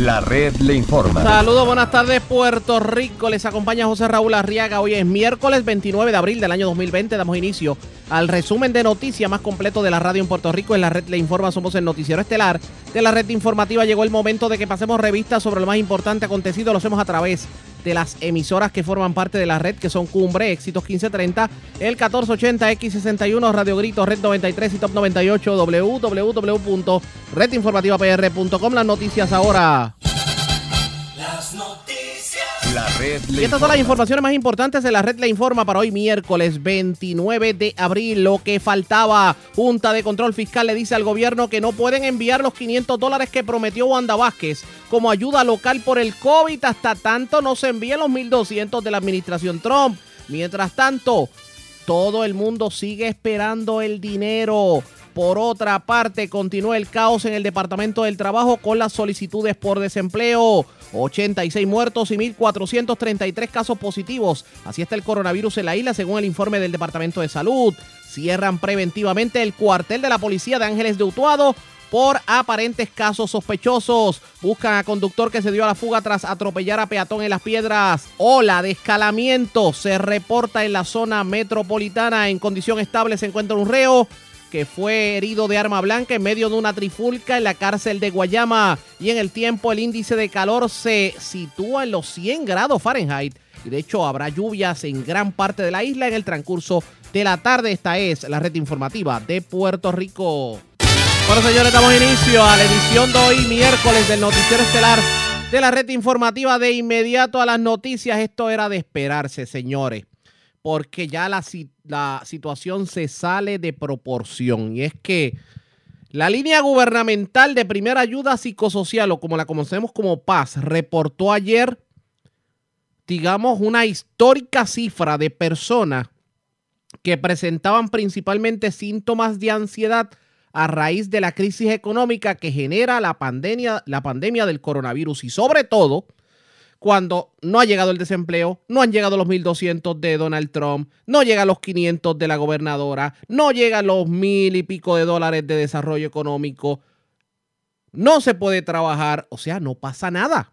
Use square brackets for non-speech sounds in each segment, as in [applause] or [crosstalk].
La red le informa. Saludos, buenas tardes Puerto Rico. Les acompaña José Raúl Arriaga. Hoy es miércoles 29 de abril del año 2020. Damos inicio al resumen de noticias más completo de la radio en Puerto Rico. En la red le informa, somos el noticiero estelar de la red informativa. Llegó el momento de que pasemos revistas sobre lo más importante acontecido. Lo hacemos a través de las emisoras que forman parte de la red, que son Cumbre, Éxitos 1530, el 1480, X61, Radio Grito, Red 93 y Top 98, www.redinformativapr.com. Las noticias ahora. Las noticias. La red le Y estas son las informaciones más importantes de la red Le Informa para hoy miércoles 29 de abril. Lo que faltaba, Junta de Control Fiscal le dice al gobierno que no pueden enviar los 500 dólares que prometió Wanda Vázquez como ayuda local por el COVID hasta tanto no se envíen los 1.200 de la administración Trump. Mientras tanto, todo el mundo sigue esperando el dinero. Por otra parte, continúa el caos en el Departamento del Trabajo con las solicitudes por desempleo. 86 muertos y 1.433 casos positivos. Así está el coronavirus en la isla, según el informe del Departamento de Salud. Cierran preventivamente el cuartel de la policía de Ángeles de Utuado por aparentes casos sospechosos. Buscan a conductor que se dio a la fuga tras atropellar a peatón en las piedras. Ola de escalamiento se reporta en la zona metropolitana. En condición estable se encuentra un reo que fue herido de arma blanca en medio de una trifulca en la cárcel de Guayama. Y en el tiempo el índice de calor se sitúa en los 100 grados Fahrenheit. Y de hecho habrá lluvias en gran parte de la isla en el transcurso de la tarde. Esta es la red informativa de Puerto Rico. Bueno, señores, damos inicio a la edición de hoy, miércoles, del Noticiero Estelar de la red informativa. De inmediato a las noticias, esto era de esperarse, señores, porque ya la, la situación se sale de proporción. Y es que la línea gubernamental de primera ayuda psicosocial, o como la conocemos como PAS, reportó ayer, digamos, una histórica cifra de personas que presentaban principalmente síntomas de ansiedad a raíz de la crisis económica que genera la pandemia, la pandemia del coronavirus y sobre todo cuando no ha llegado el desempleo, no han llegado los 1.200 de Donald Trump, no llegan los 500 de la gobernadora, no llegan los mil y pico de dólares de desarrollo económico, no se puede trabajar, o sea, no pasa nada.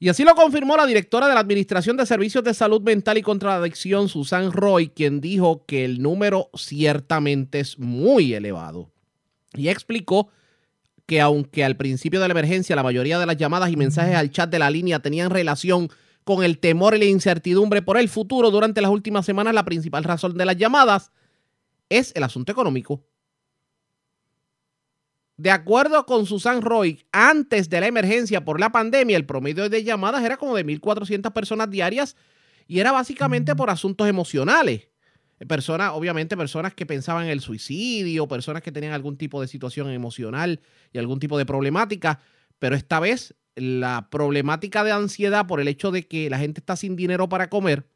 Y así lo confirmó la directora de la Administración de Servicios de Salud Mental y contra la Adicción, Susan Roy, quien dijo que el número ciertamente es muy elevado. Y explicó que aunque al principio de la emergencia la mayoría de las llamadas y mensajes al chat de la línea tenían relación con el temor y la incertidumbre por el futuro durante las últimas semanas, la principal razón de las llamadas es el asunto económico. De acuerdo con Susan Roy, antes de la emergencia por la pandemia, el promedio de llamadas era como de 1.400 personas diarias y era básicamente por asuntos emocionales. Personas, obviamente, personas que pensaban en el suicidio, personas que tenían algún tipo de situación emocional y algún tipo de problemática, pero esta vez la problemática de ansiedad por el hecho de que la gente está sin dinero para comer,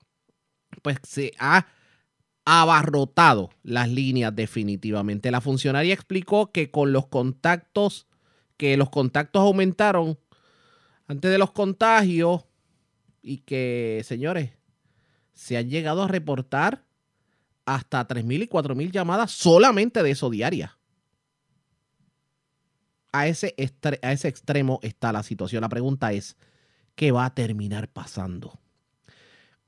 pues se ha abarrotado las líneas definitivamente. La funcionaria explicó que con los contactos, que los contactos aumentaron antes de los contagios y que, señores, se han llegado a reportar hasta 3.000 y 4.000 llamadas solamente de eso diaria. A ese, a ese extremo está la situación. La pregunta es, ¿qué va a terminar pasando?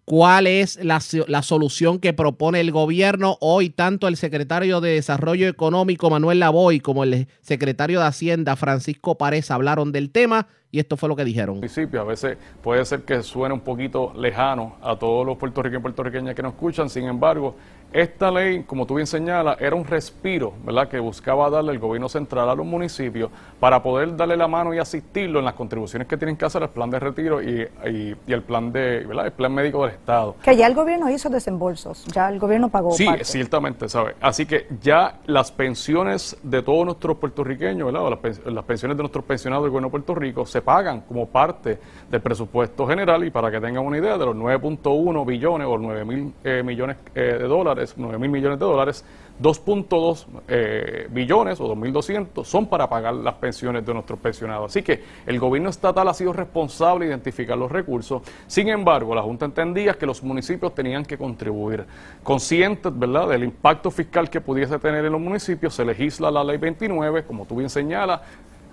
¿Cuál es la, la solución que propone el gobierno? Hoy tanto el secretario de Desarrollo Económico Manuel Lavoy como el secretario de Hacienda Francisco Párez hablaron del tema y esto fue lo que dijeron. A veces puede ser que suene un poquito lejano a todos los puertorriqueños y puertorriqueñas que nos escuchan. Sin embargo, esta ley, como tú bien señalas, era un respiro, ¿verdad?, que buscaba darle el gobierno central a los municipios para poder darle la mano y asistirlo en las contribuciones que tienen que hacer al plan de retiro y, y- y el plan de, ¿verdad?, el plan médico del Estado. Que ya el gobierno hizo desembolsos, ya el gobierno pagó Sí, parte. ciertamente, ¿sabe? Así que ya las pensiones de todos nuestros puertorriqueños, ¿verdad? O las, las pensiones de nuestros pensionados del gobierno de Puerto Rico se pagan como parte del presupuesto general y para que tengan una idea de los 9.1 billones o 9 mil eh, millones eh, de dólares, 9 mil millones de dólares, 2.2 eh, billones o 2.200 son para pagar las pensiones de nuestros pensionados. Así que el gobierno estatal ha sido responsable de identificar los recursos. Sin embargo, la Junta entendía que los municipios tenían que contribuir. Conscientes, ¿verdad?, del impacto fiscal que pudiese tener en los municipios, se legisla la Ley 29, como tú bien señalas,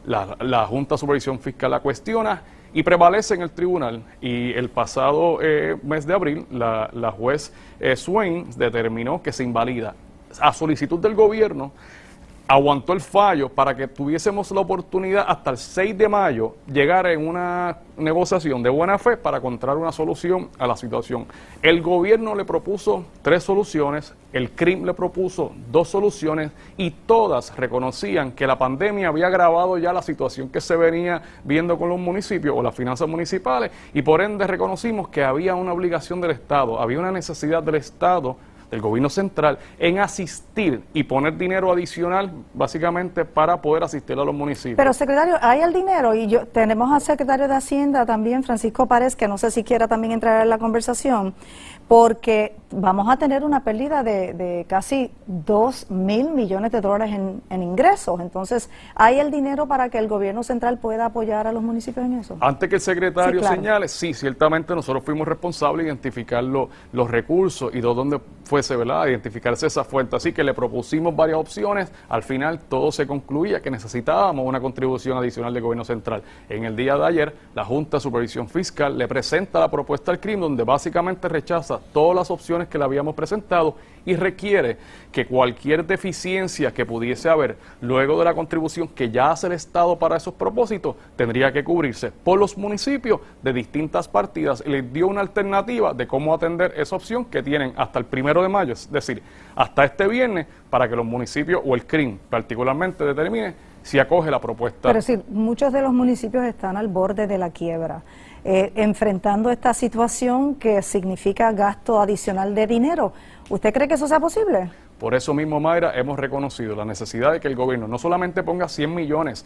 La, la Junta de Supervisión Fiscal la cuestiona y prevalece en el tribunal. Y el pasado eh, mes de abril, la, la juez eh, Swain determinó que se invalida a solicitud del gobierno aguantó el fallo para que tuviésemos la oportunidad hasta el 6 de mayo llegar en una negociación de buena fe para encontrar una solución a la situación. El gobierno le propuso tres soluciones, el CRIM le propuso dos soluciones y todas reconocían que la pandemia había agravado ya la situación que se venía viendo con los municipios o las finanzas municipales y por ende reconocimos que había una obligación del Estado, había una necesidad del Estado del gobierno central en asistir y poner dinero adicional básicamente para poder asistir a los municipios. Pero secretario, hay el dinero y yo tenemos al secretario de Hacienda también, Francisco Párez, que no sé si quiera también entrar en la conversación, porque vamos a tener una pérdida de, de casi 2 mil millones de dólares en, en ingresos. Entonces, ¿hay el dinero para que el gobierno central pueda apoyar a los municipios en eso? Antes que el secretario Sí, claro. señale, sí, ciertamente nosotros fuimos responsables de identificar lo- los recursos y de dónde fuese, ¿verdad?, identificarse esa fuente. Así que le propusimos varias opciones. Al final todo se concluía que necesitábamos una contribución adicional del gobierno central. En el día de ayer, la Junta de Supervisión Fiscal le presenta la propuesta al CRIM, donde básicamente rechaza todas las opciones que le habíamos presentado y requiere que cualquier deficiencia que pudiese haber luego de la contribución que ya hace el Estado para esos propósitos tendría que cubrirse por los municipios de distintas partidas y les dio una alternativa de cómo atender esa opción que tienen hasta el primero de mayo, es decir, hasta este viernes para que los municipios o el CRIM particularmente determine si acoge la propuesta. Pero sí, muchos de los municipios están al borde de la quiebra, eh, enfrentando esta situación que significa gasto adicional de dinero. ¿Usted cree que eso sea posible? Por eso mismo, Mayra, hemos reconocido la necesidad de que el gobierno no solamente ponga 100 millones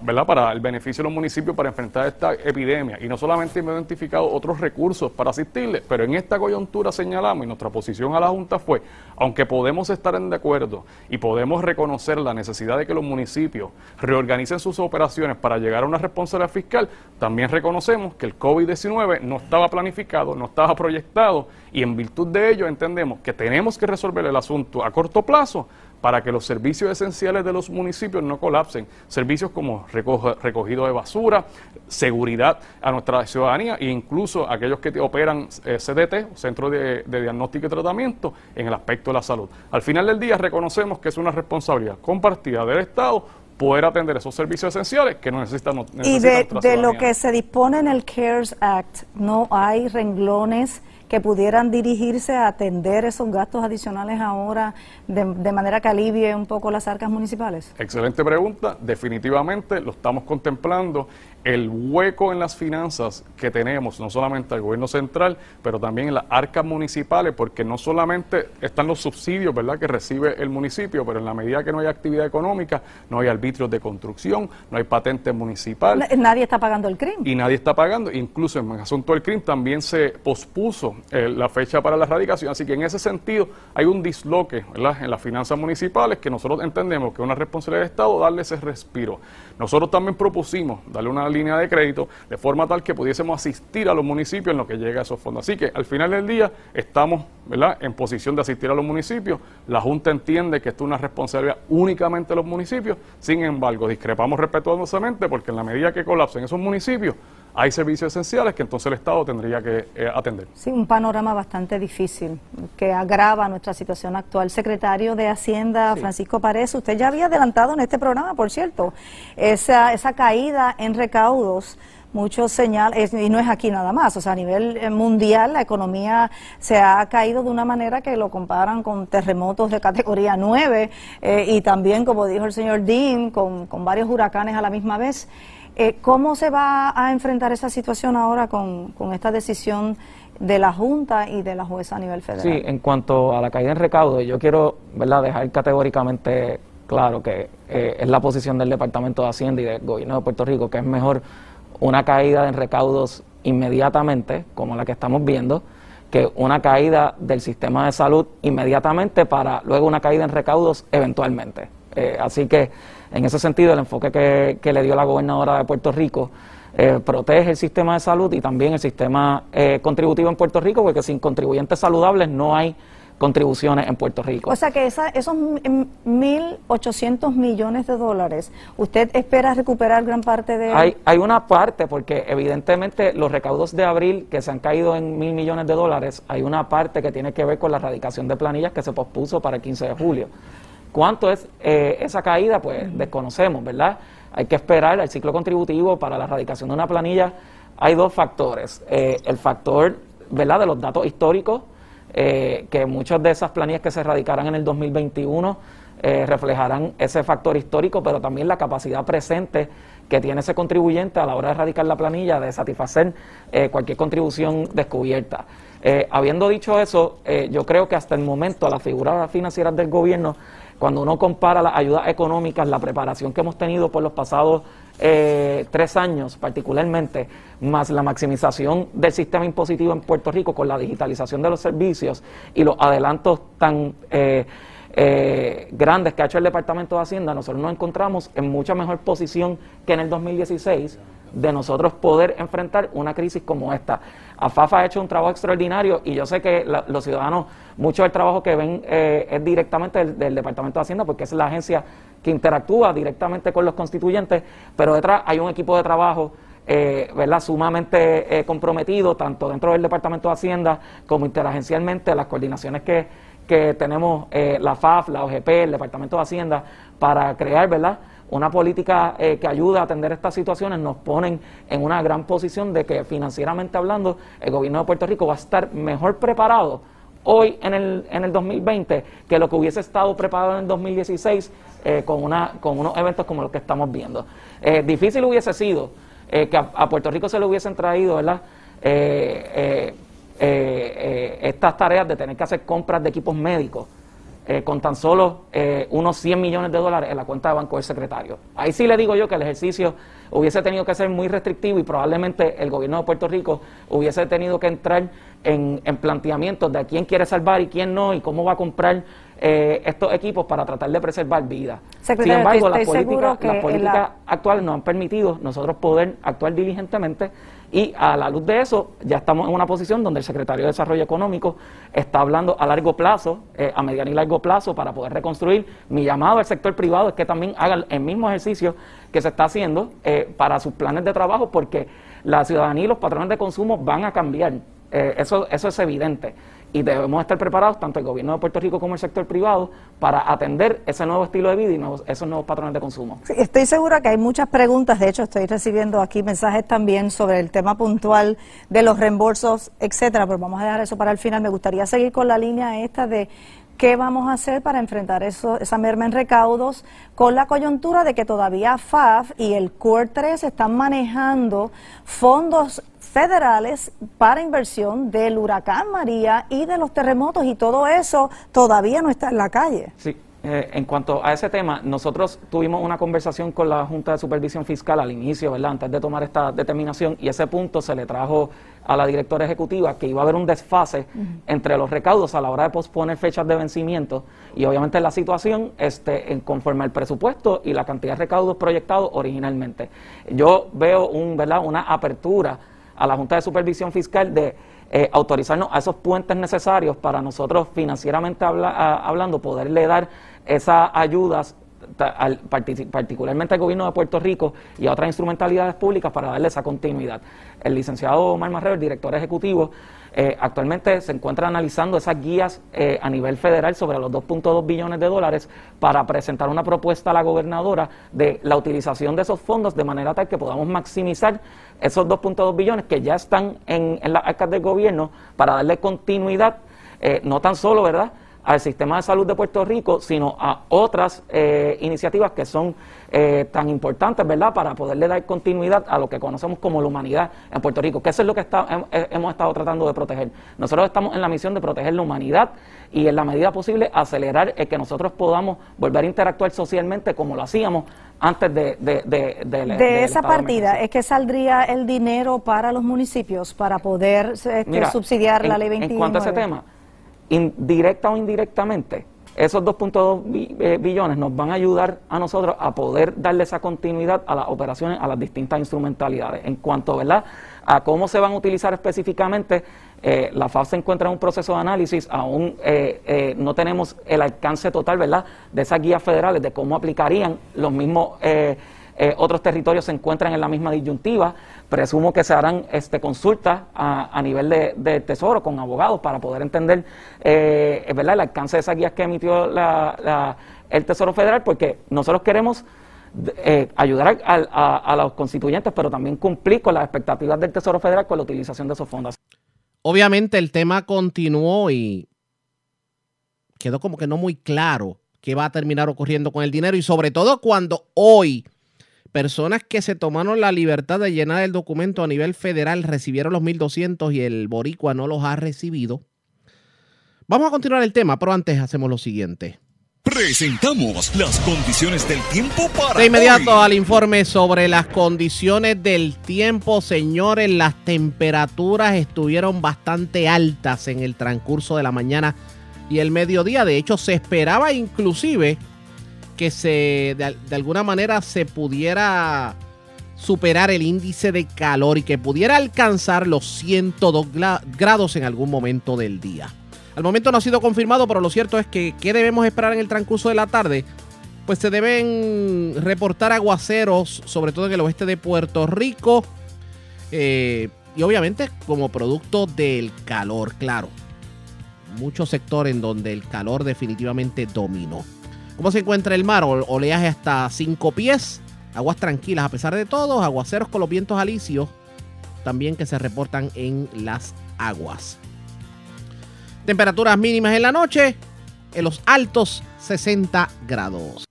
¿verdad? para el beneficio de los municipios para enfrentar esta epidemia, y no solamente hemos identificado otros recursos para asistirle, pero en esta coyuntura señalamos y nuestra posición a la Junta fue, aunque podemos estar en de acuerdo y podemos reconocer la necesidad de que los municipios reorganicen sus operaciones para llegar a una responsabilidad fiscal, también reconocemos que el COVID-19 no estaba planificado, no estaba proyectado, y en virtud de ello entendemos que tenemos que resolver el asunto a corto plazo para que los servicios esenciales de los municipios no colapsen. Servicios como recogido de basura, seguridad a nuestra ciudadanía e incluso aquellos que operan eh, CDT, Centro de, de Diagnóstico y Tratamiento, en el aspecto de la salud. Al final del día reconocemos que es una responsabilidad compartida del Estado poder atender esos servicios esenciales que no necesitan, no- Y de, lo que se dispone en el CARES Act, ¿no hay renglones que pudieran dirigirse a atender esos gastos adicionales ahora de, de manera que alivie un poco las arcas municipales? Excelente pregunta. Definitivamente lo estamos contemplando. El hueco en las finanzas que tenemos, no solamente al gobierno central, pero también en las arcas municipales, porque no solamente están los subsidios ¿verdad? que recibe el municipio, pero en la medida que no hay actividad económica, no hay arbitrios de construcción, no hay patente municipal Nadie está pagando el crimen. y nadie está pagando. Incluso en el asunto del crimen también se pospuso eh, la fecha para la erradicación. Así que en ese sentido hay un disloque ¿verdad? en las finanzas municipales que nosotros entendemos que es una responsabilidad del Estado darle ese respiro. Nosotros también propusimos darle una línea de crédito de forma tal que pudiésemos asistir a los municipios en lo que llega a esos fondos. Así que al final del día estamos en posición de asistir a los municipios. La Junta entiende que esto es una responsabilidad únicamente de los municipios. Sin embargo, discrepamos respetuosamente porque en la medida que colapsen esos municipios, hay servicios esenciales que entonces el Estado tendría que eh, atender. Sí, un panorama bastante difícil que agrava nuestra situación actual. Secretario de Hacienda, Francisco Párez, usted ya había adelantado en este programa, por cierto, esa, esa caída en recaudos. Muchos señales, y no es aquí nada más, o sea, a nivel eh, mundial la economía se ha caído de una manera que lo comparan con terremotos de categoría 9 eh, y también, como dijo el señor Dean, con, con varios huracanes a la misma vez. Eh, ¿Cómo se va a enfrentar esa situación ahora con, con esta decisión de la Junta y de la jueza a nivel federal? Sí, en cuanto a la caída en recaudo, yo quiero ¿verdad? dejar categóricamente claro que eh, es la posición del Departamento de Hacienda y del Gobierno de Puerto Rico que es mejor una caída en recaudos inmediatamente, como la que estamos viendo, que una caída del sistema de salud inmediatamente para luego una caída en recaudos eventualmente. Eh, así que, en ese sentido, el enfoque que, que le dio la gobernadora de Puerto Rico eh, protege el sistema de salud y también el sistema eh, contributivo en Puerto Rico, porque sin contribuyentes saludables no hay contribuciones en Puerto Rico. O sea que esa, esos m- 1.800 millones de dólares, ¿usted espera recuperar gran parte de Hay, hay una parte, porque evidentemente los recaudos de abril que se han caído en mil millones de dólares, hay una parte que tiene que ver con la erradicación de planillas que se pospuso para el 15 de julio. ¿Cuánto es eh, esa caída? Pues desconocemos, ¿verdad? Hay que esperar el ciclo contributivo para la erradicación de una planilla. Hay dos factores. Eh, el factor, ¿verdad?, de los datos históricos, eh, que muchas de esas planillas que se erradicarán en el 2021 eh, reflejarán ese factor histórico, pero también la capacidad presente que tiene ese contribuyente a la hora de erradicar la planilla de satisfacer cualquier contribución descubierta. Habiendo dicho eso, yo creo que hasta el momento las figuras financieras del gobierno, cuando uno compara las ayudas económicas, la preparación que hemos tenido por los pasados eh, tres años particularmente, más la maximización del sistema impositivo en Puerto Rico con la digitalización de los servicios y los adelantos tan eh, eh, grandes que ha hecho el Departamento de Hacienda, nosotros nos encontramos en mucha mejor posición que en el 2016 de nosotros poder enfrentar una crisis como esta. AFAFA ha hecho un trabajo extraordinario y yo sé que los ciudadanos, mucho del trabajo que ven eh, es directamente del, Departamento de Hacienda, porque es la agencia que interactúa directamente con los constituyentes, pero detrás hay un equipo de trabajo eh, ¿verdad? sumamente eh, comprometido, tanto dentro del Departamento de Hacienda como interagencialmente, las coordinaciones que, que tenemos la FAF, la OGP, el Departamento de Hacienda, para crear ¿verdad? Una política eh, que ayude a atender estas situaciones, nos ponen en una gran posición de que financieramente hablando, el gobierno de Puerto Rico va a estar mejor preparado hoy en el, en el 2020 que lo que hubiese estado preparado en el 2016 eh, con, una, con unos eventos como los que estamos viendo. Eh, difícil hubiese sido eh, que a, Puerto Rico se le hubiesen traído, ¿verdad? Eh, eh, estas tareas de tener que hacer compras de equipos médicos eh, con tan solo eh, unos 100 millones de dólares en la cuenta de banco del secretario. Ahí sí le digo yo que el ejercicio hubiese tenido que ser muy restrictivo y probablemente el gobierno de Puerto Rico hubiese tenido que entrar en, en planteamientos de a quién quiere salvar y quién no y cómo va a comprar eh, estos equipos para tratar de preservar vidas. Sin embargo, las políticas, las políticas la- actuales nos han permitido nosotros poder actuar diligentemente y a la luz de eso ya estamos en una posición donde el secretario de Desarrollo Económico está hablando a largo plazo, eh, a mediano y largo plazo para poder reconstruir. Mi llamado al sector privado es que también haga el mismo ejercicio que se está haciendo eh, para sus planes de trabajo porque la ciudadanía y los patrones de consumo van a cambiar. Eh, eso, eso es evidente. Y debemos estar preparados, tanto el gobierno de Puerto Rico como el sector privado, para atender ese nuevo estilo de vida y esos nuevos patrones de consumo. Sí, Estoy segura que hay muchas preguntas, de hecho estoy recibiendo aquí mensajes también sobre el tema puntual de los reembolsos, etcétera, pero vamos a dejar eso para el final. Me gustaría seguir con la línea esta de qué vamos a hacer para enfrentar eso, esa merma en recaudos con la coyuntura de que todavía FAF y el COR 3 están manejando fondos federales para inversión del huracán María y de los terremotos y todo eso todavía no está en la calle. Sí, eh, en cuanto a ese tema, nosotros tuvimos una conversación con la Junta de Supervisión Fiscal al inicio, ¿verdad? Antes de tomar esta determinación, y ese punto se le trajo a la directora ejecutiva que iba a haber un desfase entre los recaudos a la hora de posponer fechas de vencimiento y obviamente la situación este, en conforme al presupuesto y la cantidad de recaudos proyectados originalmente. Yo veo un, ¿verdad? una apertura a la Junta de Supervisión Fiscal de eh, autorizarnos a esos puentes necesarios para nosotros financieramente hablando poderle dar esas ayudas particularmente al gobierno de Puerto Rico y a otras instrumentalidades públicas para darle esa continuidad. El licenciado Omar Marrero, el director ejecutivo, eh, actualmente se encuentra analizando esas guías eh, a nivel federal sobre los 2.2 billones de dólares para presentar una propuesta a la gobernadora de la utilización de esos fondos de manera tal que podamos maximizar esos 2.2 billones que ya están en, las arcas del gobierno para darle continuidad, eh, no tan solo, ¿verdad?, al sistema de salud de Puerto Rico, sino a otras eh, iniciativas que son eh, tan importantes, ¿verdad?, para poderle dar continuidad a lo que conocemos como la humanidad en Puerto Rico, que eso es lo que está- he- hemos estado tratando de proteger. Nosotros estamos en la misión de proteger la humanidad y en la medida posible acelerar el que nosotros podamos volver a interactuar socialmente como lo hacíamos antes de, de, de, de- esa partida es que saldría el dinero para los municipios para poder este, Mira, subsidiar la ley 29. En cuanto a ese tema, indirecta o indirectamente, esos 2.2 bi- eh, billones nos van a ayudar a nosotros a poder darle esa continuidad a las operaciones, a las distintas instrumentalidades. En cuanto ¿verdad? a cómo se van a utilizar específicamente, eh, la FAF se encuentra en un proceso de análisis, aún eh, eh, no tenemos el alcance total, ¿verdad?, de esas guías federales, de cómo aplicarían los mismos, otros territorios se encuentran en la misma disyuntiva. Presumo que se harán este, consultas a, nivel de, de, Tesoro con abogados para poder entender, ¿verdad?, el alcance de esas guías que emitió el Tesoro Federal, porque nosotros queremos eh, ayudar a, los constituyentes, pero también cumplir con las expectativas del Tesoro Federal con la utilización de esos fondos. Obviamente el tema continuó y quedó como que no muy claro qué va a terminar ocurriendo con el dinero y sobre todo cuando hoy personas que se tomaron la libertad de llenar el documento a nivel federal recibieron los 1.200 y el boricua no los ha recibido. Vamos a continuar el tema, pero antes hacemos lo siguiente. Presentamos las condiciones del tiempo para. De inmediato al informe sobre las condiciones del tiempo, señores. Las temperaturas estuvieron bastante altas en el transcurso de la mañana y el mediodía. De hecho, se esperaba inclusive que se de, alguna manera se pudiera superar el índice de calor y que pudiera alcanzar los 102 grados en algún momento del día. Al momento no ha sido confirmado, pero lo cierto es que ¿qué debemos esperar en el transcurso de la tarde? Pues se deben reportar aguaceros, sobre todo en el oeste de Puerto Rico. Eh, y obviamente como producto del calor, claro. Muchos sectores en donde el calor definitivamente dominó. ¿Cómo se encuentra el mar? Oleaje hasta 5 pies. Aguas tranquilas a pesar de todo. Aguaceros con los vientos alisios también que se reportan en las aguas. Temperaturas mínimas en la noche, en los altos 60 grados.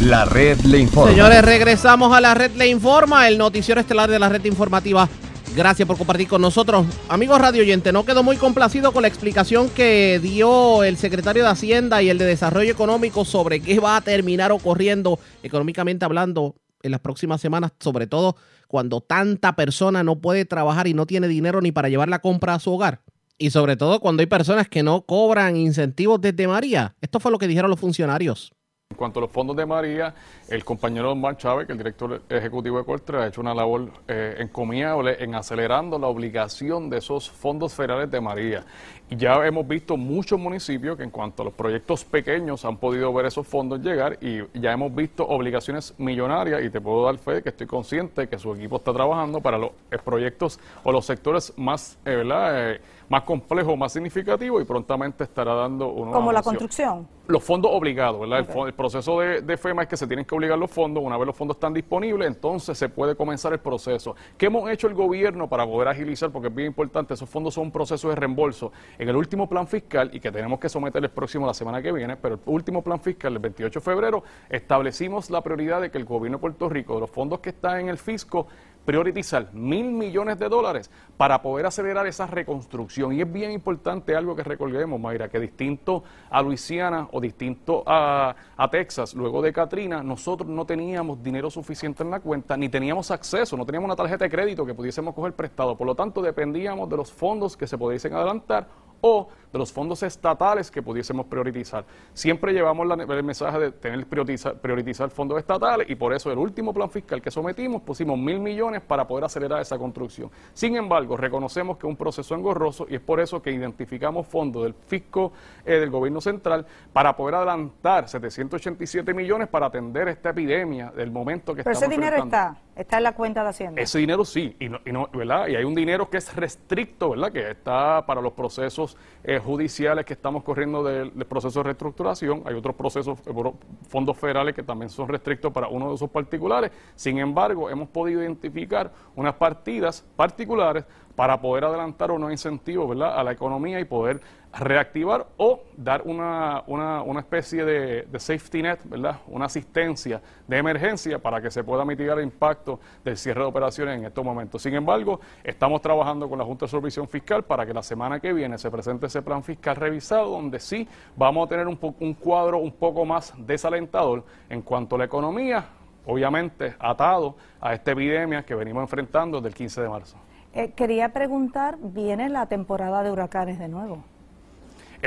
La red le informa. Señores, regresamos a la red le informa, el noticiero estelar de la red informativa. Gracias por compartir con nosotros. Amigos radio oyente, no quedó muy complacido con la explicación que dio el secretario de Hacienda y el de Desarrollo Económico sobre qué va a terminar ocurriendo económicamente hablando en las próximas semanas, sobre todo cuando tanta persona no puede trabajar y no tiene dinero ni para llevar la compra a su hogar. Y sobre todo cuando hay personas que no cobran incentivos desde María. Esto fue lo que dijeron los funcionarios. En cuanto a los fondos de María, el compañero Omar Chávez, que el director ejecutivo de Cortre, ha hecho una labor eh, encomiable en acelerando la obligación de esos fondos federales de María. Y ya hemos visto muchos municipios que en cuanto a los proyectos pequeños han podido ver esos fondos llegar y ya hemos visto obligaciones millonarias y te puedo dar fe que estoy consciente que su equipo está trabajando para los eh, proyectos o los sectores más, eh, ¿verdad? Más complejo, más significativo y prontamente estará dando una... Como la construcción. Los fondos obligados, ¿verdad? El, proceso de, FEMA es que se tienen que obligar los fondos, una vez los fondos están disponibles, entonces se puede comenzar el proceso. ¿Qué hemos hecho el gobierno para poder agilizar? Porque es bien importante, esos fondos son un proceso de reembolso. En el último plan fiscal, y que tenemos que someter el próximo la semana que viene, pero el último plan fiscal, el 28 de febrero, establecimos la prioridad de que el gobierno de Puerto Rico, de los fondos que están en el fisco, priorizar mil millones de dólares para poder acelerar esa reconstrucción. Y es bien importante algo que recordemos, Mayra, que distinto a Luisiana o distinto a, a, Texas, luego de Katrina, nosotros no teníamos dinero suficiente en la cuenta, ni teníamos acceso, no teníamos una tarjeta de crédito que pudiésemos coger prestado. Por lo tanto, dependíamos de los fondos que se pudiesen adelantar o de los fondos estatales que pudiésemos priorizar. Siempre llevamos el mensaje de tener priorizar, priorizar fondos estatales y por eso el último plan fiscal que sometimos pusimos mil millones para poder acelerar esa construcción. Sin embargo, reconocemos que es un proceso engorroso y es por eso que identificamos fondos del fisco eh, del gobierno central para poder adelantar 787 millones para atender esta epidemia del momento que Pero ese dinero está, está en la cuenta de Hacienda. Ese dinero sí, y, no, ¿verdad? y hay un dinero que es restricto, ¿verdad? que está para los procesos eh, judiciales que estamos corriendo del, proceso de reestructuración. Hay otros procesos, eh, fondos federales que también son restrictos para uno de esos particulares. Sin embargo, hemos podido identificar unas partidas particulares para poder adelantar unos incentivos ¿verdad? a la economía y poder reactivar o dar una, una, una especie de, safety net, ¿verdad? una asistencia de emergencia para que se pueda mitigar el impacto del cierre de operaciones en estos momentos. Sin embargo, estamos trabajando con la Junta de Supervisión Fiscal para que la semana que viene se presente ese plan fiscal revisado, donde sí vamos a tener un, un cuadro un poco más desalentador en cuanto a la economía, obviamente atado a esta epidemia que venimos enfrentando desde el 15 de marzo. Eh, quería preguntar, ¿viene la temporada de huracanes de nuevo?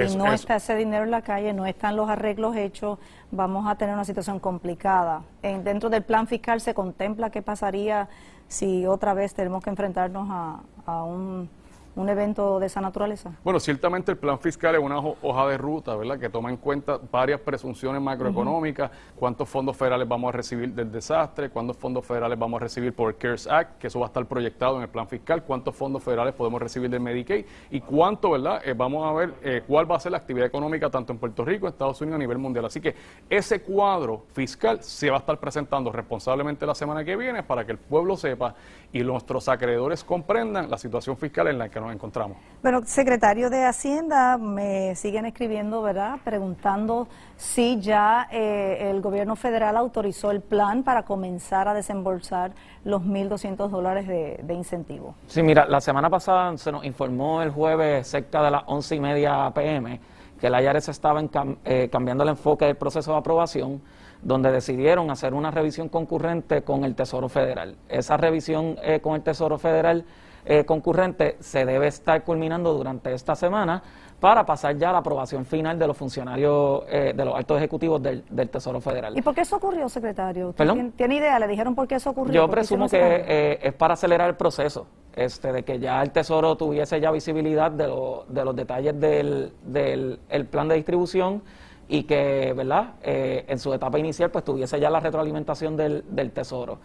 Y no está ese dinero en la calle, no están los arreglos hechos, vamos a tener una situación complicada. En, dentro del plan fiscal se contempla qué pasaría si otra vez tenemos que enfrentarnos a, un un evento de esa naturaleza? Bueno, ciertamente el plan fiscal es una ho- hoja de ruta, ¿verdad? Que toma en cuenta varias presunciones macroeconómicas, cuántos fondos federales vamos a recibir del desastre, cuántos fondos federales vamos a recibir por el CARES Act, que eso va a estar proyectado en el plan fiscal, cuántos fondos federales podemos recibir del Medicaid y cuánto, ¿verdad? Eh, vamos a ver eh, cuál va a ser la actividad económica tanto en Puerto Rico, Estados Unidos a nivel mundial. Así que ese cuadro fiscal se va a estar presentando responsablemente la semana que viene para que el pueblo sepa y nuestros acreedores comprendan la situación fiscal en la que nos encontramos. Bueno, secretario de Hacienda, me siguen escribiendo, ¿verdad? Preguntando si ya eh, el gobierno federal autorizó el plan para comenzar a desembolsar los 1.200 dólares de, de incentivo. Sí, mira, la semana pasada se nos informó el jueves cerca de las once y media pm que la IARES estaba en cam- eh, cambiando el enfoque del proceso de aprobación, donde decidieron hacer una revisión concurrente con el Tesoro Federal. Esa revisión eh, con el Tesoro Federal eh, concurrente se debe estar culminando durante esta semana para pasar ya a la aprobación final de los funcionarios, eh, de los altos ejecutivos del, del Tesoro Federal. ¿Y por qué eso ocurrió, secretario? ¿Usted ¿Perdón? tiene, tiene idea? ¿Le dijeron por qué eso ocurrió? Yo ¿Por qué presumo que eh, es para acelerar el proceso, este, de que ya el Tesoro tuviese ya visibilidad de, lo- de los detalles del, del el plan de distribución y que, ¿verdad?, Eh, en su etapa inicial, pues tuviese ya la retroalimentación del, del Tesoro.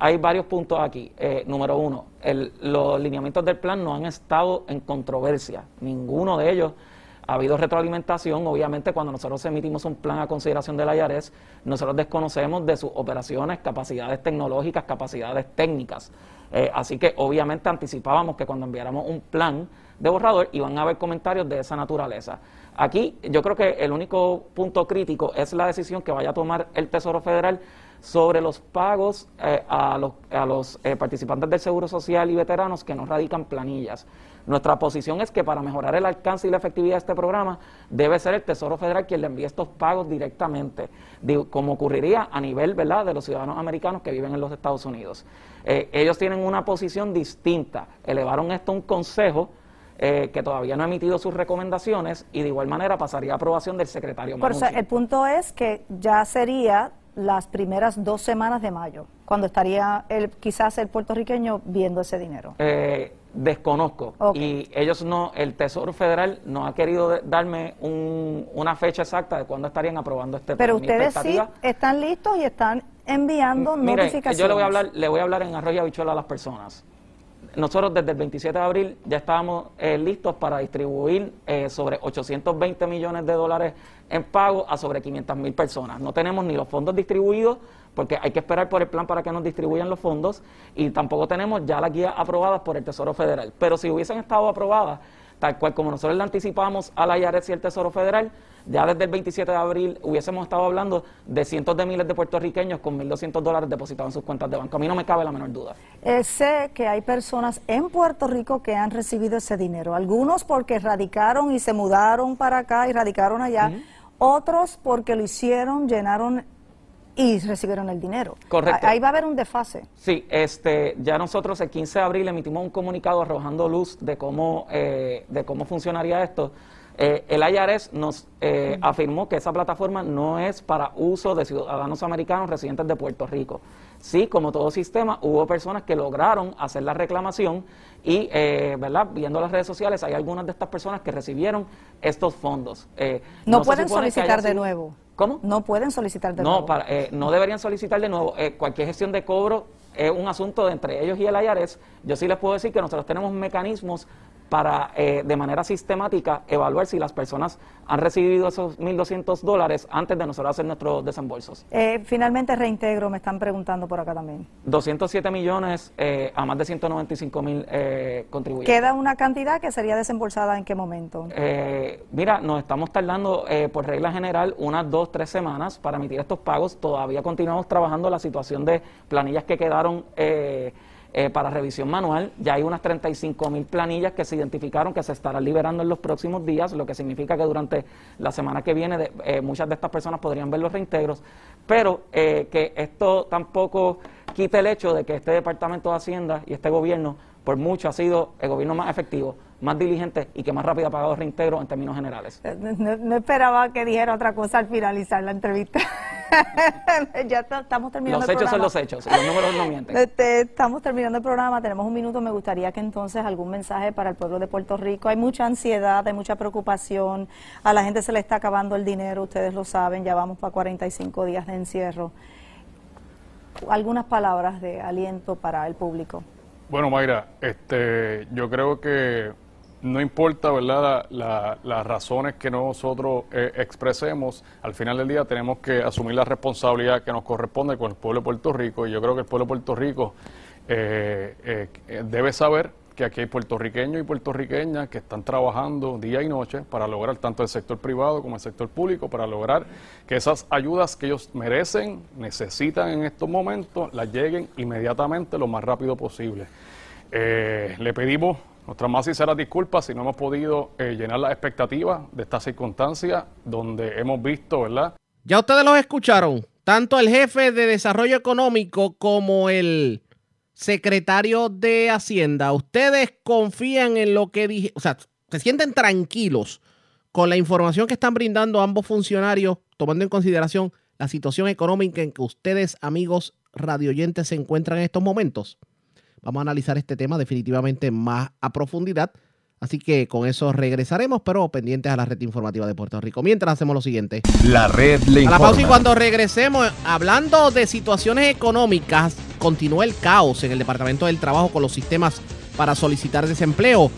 Hay varios puntos aquí. Eh, número uno, el- los lineamientos del plan no han estado en controversia. Ninguno de ellos ha habido retroalimentación. Obviamente, cuando nosotros emitimos un plan a consideración de la IARES, nosotros desconocemos de sus operaciones, capacidades tecnológicas, capacidades técnicas. Eh, así que, obviamente, anticipábamos que cuando enviáramos un plan de borrador iban a haber comentarios de esa naturaleza. Aquí, yo creo que el único punto crítico es la decisión que vaya a tomar el Tesoro Federal sobre los pagos eh, a los, a los eh, participantes del Seguro Social y veteranos que no radican planillas. Nuestra posición es que para mejorar el alcance y la efectividad de este programa debe ser el Tesoro Federal quien le envíe estos pagos directamente, digo, como ocurriría a nivel ¿verdad? de los ciudadanos americanos que viven en los Estados Unidos. Eh, ellos tienen una posición distinta, elevaron esto a un consejo eh, que todavía no ha emitido sus recomendaciones y de igual manera pasaría a aprobación del secretario Por el punto es que ya sería las primeras dos semanas de mayo, cuando estaría el, quizás el puertorriqueño viendo ese dinero. Eh, desconozco y ellos no, el Tesoro Federal no ha querido darme un- una fecha exacta de cuándo estarían aprobando este Pero ustedes sí están listos y están enviando notificaciones. yo le voy a hablar, le voy a hablar en arroz y habichuela a las personas. Nosotros desde el 27 de abril ya estábamos eh, listos para distribuir eh, sobre 820 millones de dólares en pago a sobre 500 mil personas. No tenemos ni los fondos distribuidos porque hay que esperar por el plan para que nos distribuyan los fondos y tampoco tenemos ya las guías aprobadas por el Tesoro Federal. Pero si hubiesen estado aprobadas, tal cual como nosotros le anticipamos a la IARES y el Tesoro Federal, ya desde el 27 de abril hubiésemos estado hablando de cientos de miles de puertorriqueños con 1.200 dólares depositados en sus cuentas de banco. A mí no me cabe la menor duda. Eh, sé que hay personas en Puerto Rico que han recibido ese dinero, algunos porque radicaron y se mudaron para acá y radicaron allá, otros porque lo hicieron, llenaron y recibieron el dinero. Correcto. Ah, Ahí va a haber un desfase. Sí, este, ya nosotros el 15 de abril emitimos un comunicado arrojando luz de cómo, eh, de cómo funcionaría esto. Eh, el IRS nos eh, afirmó que esa plataforma no es para uso de ciudadanos americanos residentes de Puerto Rico. Sí, como todo sistema, hubo personas que lograron hacer la reclamación y, eh, ¿verdad? Viendo las redes sociales, hay algunas de estas personas que recibieron estos fondos. Eh, No, pueden solicitar de nuevo. ¿Cómo? No pueden solicitar de No, nuevo. para, eh, no deberían solicitar de nuevo. Eh, cualquier gestión de cobro es un asunto de entre ellos y el IRS. Yo sí les puedo decir que nosotros tenemos mecanismos para, eh, de manera sistemática, evaluar si las personas han recibido esos 1.200 dólares antes de nosotros hacer nuestros desembolsos. Eh, finalmente reintegro, me están preguntando por acá también. 207 millones eh, a más de 195 mil eh, contribuyentes. Queda una cantidad que sería desembolsada en qué momento. Eh, mira, nos estamos tardando eh, por regla general unas dos, tres semanas para emitir estos pagos. Todavía continuamos trabajando la situación de planillas que quedaron eh, eh, para revisión manual. Ya hay unas 35 mil planillas que se identificaron que se estarán liberando en los próximos días, lo que significa que durante la semana que viene de- eh, muchas de estas personas podrían ver los reintegros. Pero eh, que esto tampoco quita el hecho de que este Departamento de Hacienda y este gobierno por mucho ha sido el gobierno más efectivo, más diligente y que más rápido ha pagado reintegro en términos generales. Eh, No, no esperaba que dijera otra cosa al finalizar la entrevista. [laughs] ya estamos terminando Los el hechos son los hechos, y los números no mienten. Este, estamos terminando el programa, tenemos un minuto. Me gustaría que entonces algún mensaje para el pueblo de Puerto Rico. Hay mucha ansiedad, hay mucha preocupación. A la gente se le está acabando el dinero, ustedes lo saben, ya vamos para 45 días de encierro. Algunas palabras de aliento para el público. Bueno, Mayra, este, yo creo que no importa, ¿verdad?, la- la- las razones que nosotros eh, expresemos, al final del día tenemos que asumir la responsabilidad que nos corresponde con el pueblo de Puerto Rico y yo creo que el pueblo de Puerto Rico eh, eh, debe saber que aquí hay puertorriqueños y puertorriqueñas que están trabajando día y noche para lograr tanto el sector privado como el sector público, para lograr que esas ayudas que ellos merecen, necesitan en estos momentos, las lleguen inmediatamente lo más rápido posible. Eh, le pedimos nuestras más sinceras disculpas si no hemos podido eh, llenar las expectativas de esta circunstancia donde hemos visto, ¿verdad? Ya ustedes los escucharon. Tanto el jefe de Desarrollo Económico como el secretario de Hacienda. Ustedes confían en lo que dije, o sea, se sienten tranquilos con la información que están brindando ambos funcionarios, tomando en consideración la situación económica en que ustedes, amigos radioyentes, se encuentran en estos momentos. Vamos a analizar este tema definitivamente más a profundidad. Así que con eso regresaremos, pero pendientes a la red informativa de Puerto Rico. Mientras hacemos lo siguiente. La red le A la pausa y cuando regresemos, hablando de situaciones económicas, continúa el caos en el Departamento del Trabajo con los sistemas para solicitar desempleo.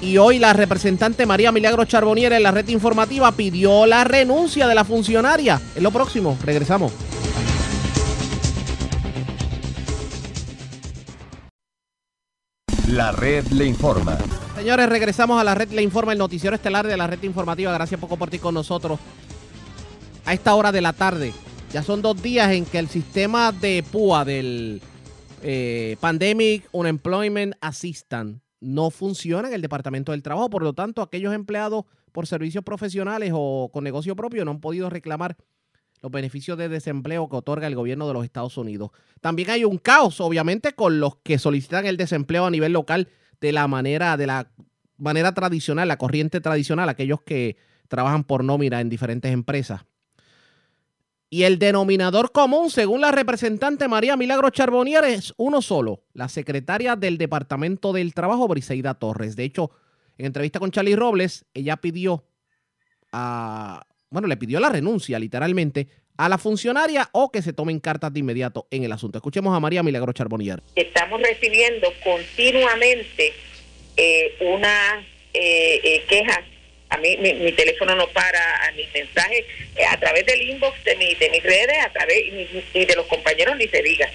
Y hoy la representante María Milagro Charbonier en la red informativa pidió la renuncia de la funcionaria. Es lo próximo, regresamos. La red le informa. Señores, regresamos a la red Le Informa, el noticiero estelar de la red informativa. Gracias por compartir con nosotros a esta hora de la tarde. Ya son dos días en que el sistema de PUA del eh, Pandemic Unemployment Assistant no funciona en el Departamento del Trabajo. Por lo tanto, aquellos empleados por servicios profesionales o con negocio propio no han podido reclamar los beneficios de desempleo que otorga el gobierno de los Estados Unidos. También hay un caos, obviamente, con los que solicitan el desempleo a nivel local de la manera, de la manera tradicional, la corriente tradicional, aquellos que trabajan por nómina en diferentes empresas. Y el denominador común, según la representante María Milagro Charbonier, es uno solo, la secretaria del Departamento del Trabajo, Briseida Torres. De hecho, en entrevista con Charlie Robles, ella pidió a, bueno, le pidió la renuncia, literalmente, a la funcionaria o que se tomen cartas de inmediato en el asunto. Escuchemos a María Milagro Charbonier. estamos recibiendo continuamente eh, unas eh, eh, quejas. A mí mi, mi teléfono no para, a mis mensajes, eh, a través del inbox de, mi, de mis redes, a través y, de los compañeros ni se diga.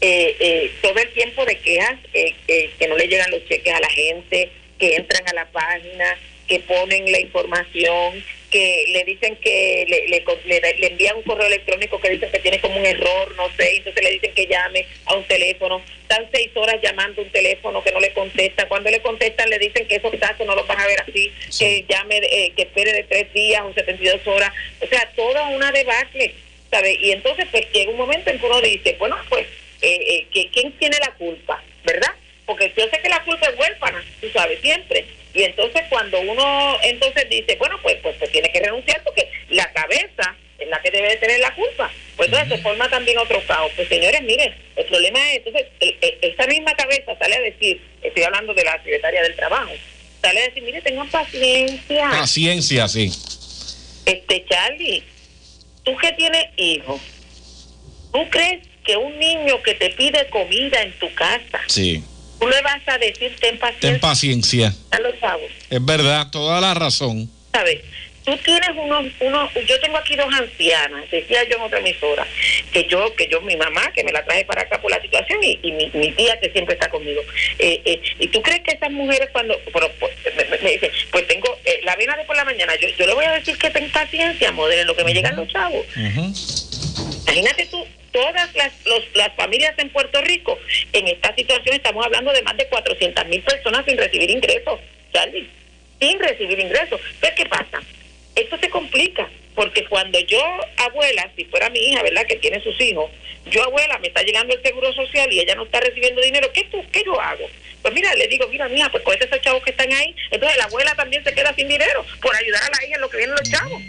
Eh, eh, todo el tiempo de quejas, eh, eh, que no le llegan los cheques a la gente, que entran a la página, que ponen la información, que le dicen que le, le, le- le envían un correo electrónico que dicen que tiene como un error, no sé, entonces le dicen que llame a un teléfono, están seis horas llamando a un teléfono que no le contesta, cuando le contestan le dicen que esos casos no los van a ver así, que llame, eh, que espere de tres días o 72 horas, o sea, toda una debacle, ¿sabe? Y entonces pues llega un momento en que uno dice, bueno, pues, eh, eh, ¿quién tiene la culpa? ¿Verdad? Porque yo sé que la culpa es huérfana, tú sabes, siempre. Y entonces cuando uno entonces dice, bueno, pues, pues, pues tiene que renunciar porque la cabeza es la que debe de tener la culpa. Pues entonces se forma también otro caos. Pues señores, miren, el problema es, entonces, el- el- esa misma cabeza sale a decir, estoy hablando de la secretaria del trabajo, sale a decir, mire, tengan paciencia. Paciencia, sí. Este, Charlie, tú que tienes hijos, ¿tú crees que un niño que te pide comida en tu casa, Sí. Tú le vas a decir ten paciencia Ten paciencia. a los chavos? Es verdad, toda la razón. ¿Sabes? Tú tienes unos, unos, yo tengo aquí dos ancianas, decía yo en otra emisora, que yo, que yo, mi mamá, que me la traje para acá por la situación, y, y mi, mi tía que siempre está conmigo. Eh, eh, y tú crees que esas mujeres cuando, pero, pues, me, me- dicen, pues tengo, eh, la avena de por la mañana, yo, yo le voy a decir que ten paciencia, modelo, lo que me llegan los chavos. Imagínate tú, todas las, los- las familias en Puerto Rico, en esta situación estamos hablando de más de 400 mil personas sin recibir ingresos, Charlie, sin recibir ingresos. Entonces, ¿qué pasa? Esto se complica. porque cuando yo, abuela, si fuera mi hija, ¿verdad?, que tiene sus hijos, yo, abuela, me está llegando el seguro social y ella no está recibiendo dinero, ¿qué, tú, qué yo hago? Pues mira, le digo, mira, mija, pues con esos chavos que están ahí, entonces la abuela también se queda sin dinero por ayudar a la hija en lo que vienen los chavos.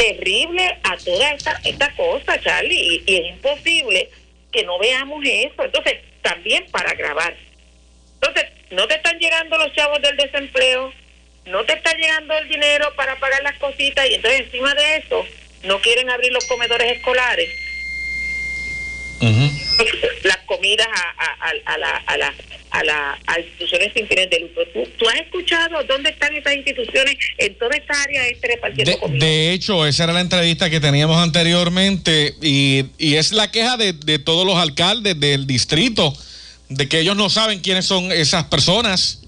Terrible a toda esta, esta cosa, Charlie, y, es imposible que no veamos eso. Entonces, también para grabar. Entonces, no te están llegando los chavos del desempleo, no te está llegando el dinero para pagar las cositas y entonces encima de eso no quieren abrir los comedores escolares, las comidas a, a, la, a, la, a, la, a instituciones sin fines de lucro. ¿Tú, tú has escuchado dónde están esas instituciones en toda esta área este repartiendo De, comida? de hecho, esa era la entrevista que teníamos anteriormente y, y es la queja de, de todos los alcaldes del distrito, de que ellos no saben quiénes son esas personas.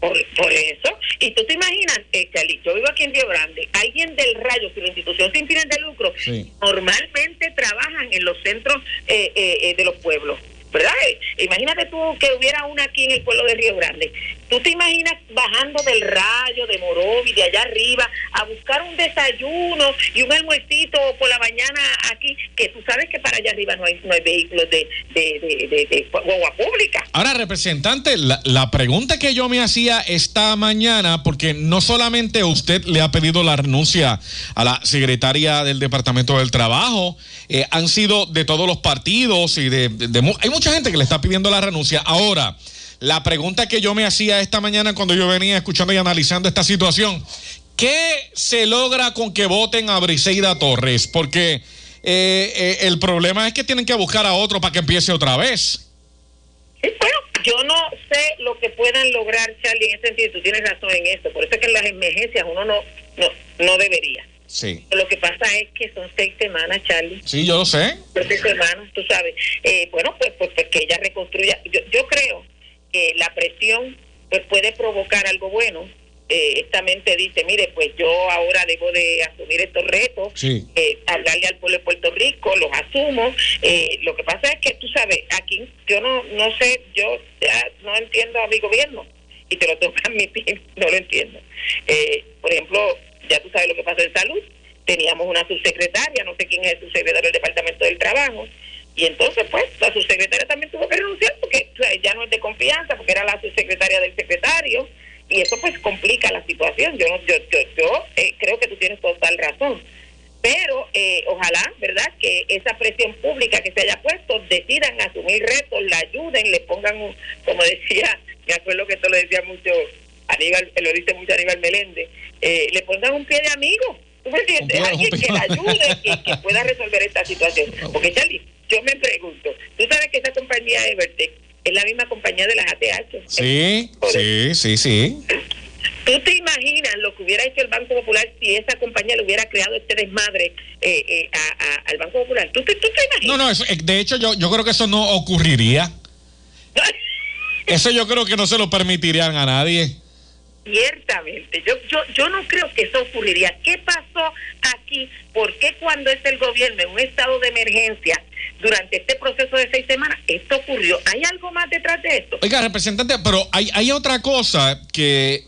Por, por eso. Y tú te imaginas, eh, Charlie, yo vivo aquí en Río Grande, alguien del Rayo, que la institución sin fines de lucro, Sí. normalmente trabajan en los centros eh, eh, eh, de los pueblos. ¿Verdad? Eh, Imagínate tú que hubiera una aquí en el pueblo de Río Grande. ¿Tú te imaginas bajando del rayo, de Morovi, de allá arriba, a buscar un desayuno y un almuercito por la mañana aquí? Que tú sabes que para allá arriba no hay, no hay vehículos de, de, de, de, guagua pública. Ahora, representante, la, pregunta que yo me hacía esta mañana, porque no solamente usted le ha pedido la renuncia a la secretaria del Departamento del Trabajo, eh, han sido de todos los partidos y de, hay mucha gente que le está pidiendo la renuncia. Ahora, la pregunta que yo me hacía esta mañana cuando yo venía escuchando y analizando esta situación, ¿qué se logra con que voten a Briseida Torres? Porque eh, eh, el problema es que tienen que buscar a otro para que empiece otra vez. Bueno, yo no sé lo que puedan lograr, Charlie, en ese sentido. Tú tienes razón en esto. Por eso es que en las emergencias uno no, no, no debería. Sí. Lo que pasa es que son seis semanas, Charlie. Sí, yo lo sé. Son seis semanas, tú sabes. Eh, bueno, pues, pues, pues que ella reconstruya. Yo, yo creo que la presión pues puede provocar algo bueno. Eh, esta mente dice, mire, pues yo ahora debo de asumir estos retos, Sí. eh, hablarle al pueblo de Puerto Rico, los asumo. Eh, lo que pasa es que tú sabes, aquí yo no no sé, yo ya no entiendo a mi gobierno y te lo tengo que admitir, [laughs] no lo entiendo. Eh, por ejemplo, ya tú sabes lo que pasó en salud. Teníamos una subsecretaria, no sé quién es el subsecretario del Departamento del Trabajo, y entonces, pues, la subsecretaria también tuvo que renunciar porque o sea, ya no es de confianza, porque era la subsecretaria del secretario, y eso pues complica la situación. Yo yo, yo, yo eh, creo que tú tienes total razón. Pero eh, ojalá, ¿verdad?, que esa presión pública que se haya puesto decidan asumir retos, la ayuden, le pongan, un, como [laughs] decía, me acuerdo que esto lo decía mucho Aníbal, lo dice mucho Aníbal Meléndez, eh, le pongan un pie de amigo. ¿Tú me entiendes? Alguien que la ayude y que pueda resolver esta situación. [laughs] Porque, Charlie, yo me pregunto, tú sabes que esa compañía Evertech es la misma compañía de las ATH. Sí, sí, sí, sí. ¿Tú te imaginas lo que hubiera hecho el Banco Popular si esa compañía le hubiera creado este desmadre eh, eh, a- a- al Banco Popular? ¿Tú te, tú te imaginas? No, no, eso, eh, de hecho yo, yo creo que eso no ocurriría. [laughs] Eso yo creo que no se lo permitirían a nadie. Ciertamente, yo, yo, yo no creo que eso ocurriría. ¿Qué pasó aquí? ¿Por qué cuando es el gobierno en un estado de emergencia durante este proceso de seis semanas esto ocurrió? ¿Hay algo más detrás de esto? Oiga, representante, pero hay, otra cosa que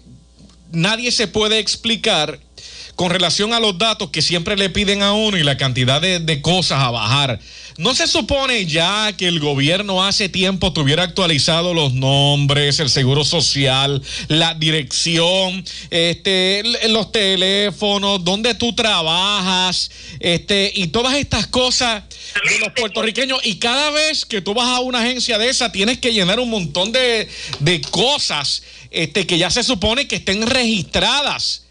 nadie se puede explicar con relación a los datos que siempre le piden a uno y la cantidad de cosas a bajar. ¿No se supone ya que el gobierno hace tiempo tuviera actualizado los nombres, el seguro social, la dirección, este, los teléfonos, dónde tú trabajas, este, y todas estas cosas de los puertorriqueños? Y cada vez que tú vas a una agencia de esa, tienes que llenar un montón de, de cosas este, que ya se supone que estén registradas.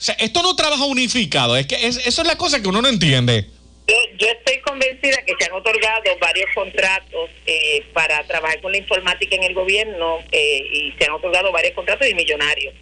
O sea, esto no trabaja unificado. Es que es- eso es la cosa que uno no entiende. Yo, yo estoy convencida que se han otorgado varios contratos eh, para trabajar con la informática en el gobierno eh, y se han otorgado varios contratos y millonarios.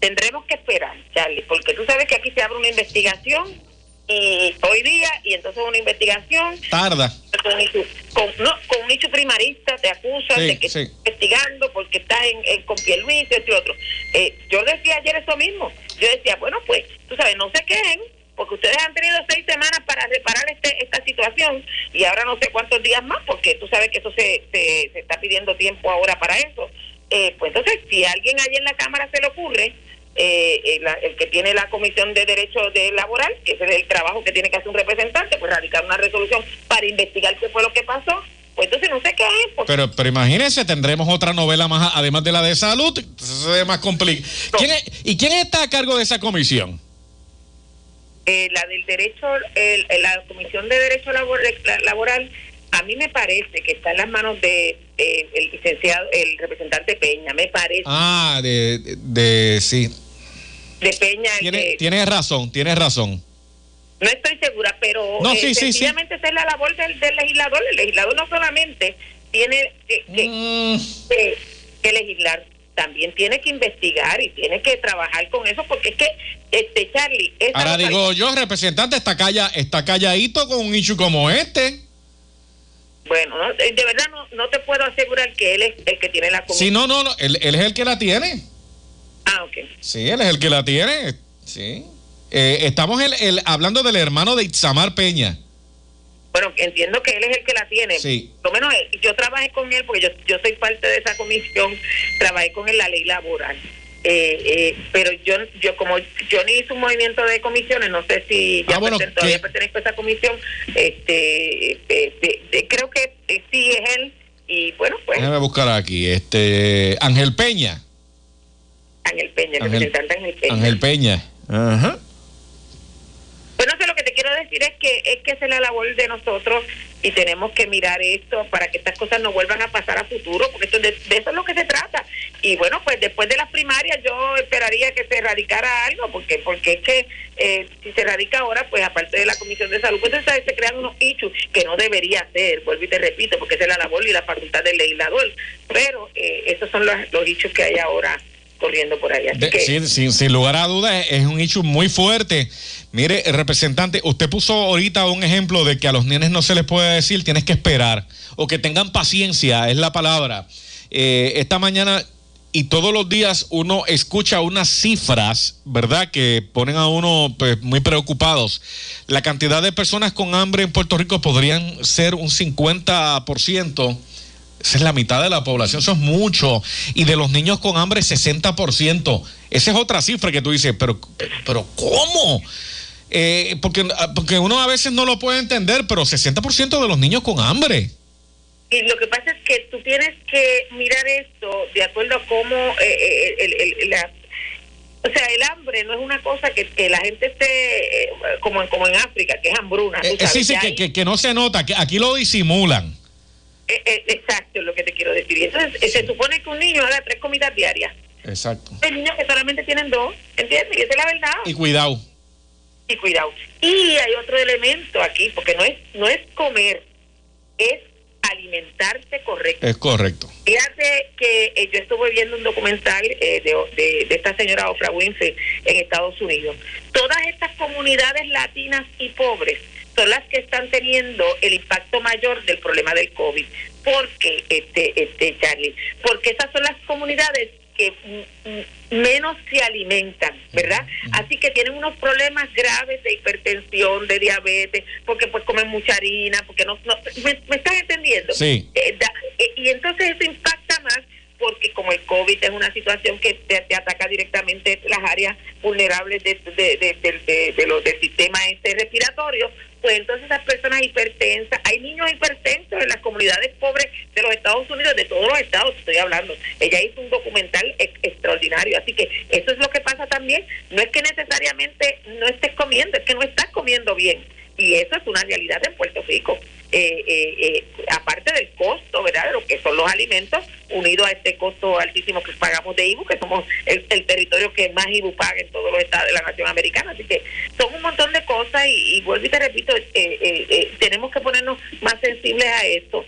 Tendremos que esperar, Charlie, porque tú sabes que aquí se abre una investigación y hoy día y entonces una investigación Tarda. con, nicho- con, no, con un nicho primarista te acusan Sí, de que sí. estás investigando porque estás en, en, con Pierluisi, esto y otro. Eh, yo decía ayer eso mismo. Yo decía, bueno, pues, tú sabes, no se quejen, porque ustedes han tenido seis semanas para reparar este, esta situación y ahora no sé cuántos días más, porque tú sabes que eso se, se, se está pidiendo tiempo ahora para eso. Eh, pues entonces, si a alguien allí en la Cámara se le ocurre eh, eh, la- el que tiene la Comisión de Derecho de Laboral, que ese es el trabajo que tiene que hacer un representante, pues radicar una resolución para investigar qué fue lo que pasó. Pues entonces no sé qué es, porque Pero, pero imagínense, tendremos otra novela más, además de la de salud, entonces se ve más complicado. ¿Quién es- ¿Y quién está a cargo de esa comisión? Eh, la del derecho, el- la Comisión de Derecho Labor- la- Laboral, a mí me parece que está en las manos de eh, el licenciado, el representante Peña, me parece, Ah, de, de, de- sí. de Peña. el Tiene, tienes razón, tienes razón. No estoy segura, pero No, eh, sí, sí, sí. sencillamente esa es la labor del, del legislador. El legislador no solamente tiene que, que- Mm, que- que legislar, también tiene que investigar y tiene que trabajar con eso, porque es que, este Charlie, ahora digo yo, representante, está, calla, está calladito con un issue como este. bueno, no, de de verdad no, no te puedo asegurar que él es el que tiene la Sí, comisión. no, no, no, él, él es el que la tiene. Ah, ok. Sí, él es el que la tiene. Sí. Eh, estamos el- el- hablando del hermano de Itzamar Peña. Bueno, entiendo que él es el que la tiene. Sí. Por lo menos eh, yo trabajé con él, porque yo, yo soy parte de esa comisión, trabajé con él la ley laboral. Eh, eh, pero yo, yo como yo ni hice un movimiento de comisiones, no sé si ya Ah, bueno, perten- todavía pertenezco a esa comisión, este, eh, creo que eh, sí es él, y bueno, pues Déjame buscar aquí. Este, Ángel Peña. Ángel Peña, el Ángel- representante Ángel Peña. Ángel Peña. Ajá. Bueno, sé lo que te quiero decir es que es que esa es la labor de nosotros y tenemos que mirar esto para que estas cosas no vuelvan a pasar a futuro, porque esto, de, de eso es lo que se trata. Y bueno, pues después de las primarias yo esperaría que se erradicara algo, porque porque es que eh, si se erradica ahora, pues aparte de la Comisión de Salud, pues se crean unos hechos que no debería ser, vuelvo y te repito, porque esa es la labor y la facultad del legislador. Pero eh, esos son los, los hechos que hay ahora corriendo por. Así que, sin, sin- sin lugar a dudas, es un issue muy fuerte. Mire, el representante, usted puso ahorita un ejemplo de que a los nenes no se les puede decir tienes que esperar o que tengan paciencia, es la palabra. Eh, esta mañana y todos los días uno escucha unas cifras, ¿verdad?, que ponen a uno pues, muy preocupados. La cantidad de personas con hambre en Puerto Rico podrían ser un 50%. Esa es la mitad de la población, eso es mucho. Y de los niños con hambre, 60%. Esa es otra cifra que tú dices, pero, pero ¿cómo? Eh, porque, porque uno a veces no lo puede entender, pero 60% de los niños con hambre. Y lo que pasa es que tú tienes que mirar esto de acuerdo a cómo eh, eh, el, el- la- o sea, el hambre no es una cosa que, que la gente esté eh, como, en- como en África, que es hambruna. Eh, sabes, sí, sí, que, que- que no se nota, que aquí lo disimulan. eh, eh, exacto, es lo que te quiero decir. Y entonces se supone que un niño haga tres comidas diarias. Exacto. Hay niños que solamente tienen dos, ¿entiendes? Y esa es la verdad. Y cuidado. Y cuidado. Y hay otro elemento aquí, porque no es no es comer, es alimentarse correcto. Es correcto. Fíjate que eh, yo estuve viendo un documental eh, de, de- de esta señora Oprah Winfrey en Estados Unidos. Todas estas comunidades latinas y pobres son las que están teniendo el impacto mayor del problema del COVID. ¿Por qué, este, este, Charlie? Porque esas son las comunidades que mm, mm, menos se alimentan, ¿verdad? Así que tienen unos problemas graves de hipertensión, de diabetes, porque pues comen mucha harina, porque no... no ¿me, me estás entendiendo? Sí. Eh, da- eh, y entonces eso impacta más porque como el COVID es una situación que te, te ataca directamente las áreas vulnerables de, de, de, de- lo- del sistema este respiratorio, pues entonces esas personas hipertensas, hay niños hipertensos en las comunidades pobres de los Estados Unidos, de todos los estados estoy hablando. Ella hizo un documental ex- extraordinario, así que eso es lo que pasa también. No es que necesariamente no estés comiendo, es que no estás comiendo bien. Y eso es una realidad en Puerto Rico. Eh, eh, eh, aparte del costo, ¿verdad? De lo que son los alimentos, unido a este costo altísimo que pagamos de IBU, que somos el, territorio que más IBU paga en todos los estados de la nación americana. Así que son un montón de cosas y, y vuelvo y te repito, eh, eh, tenemos que ponernos más sensibles a esto,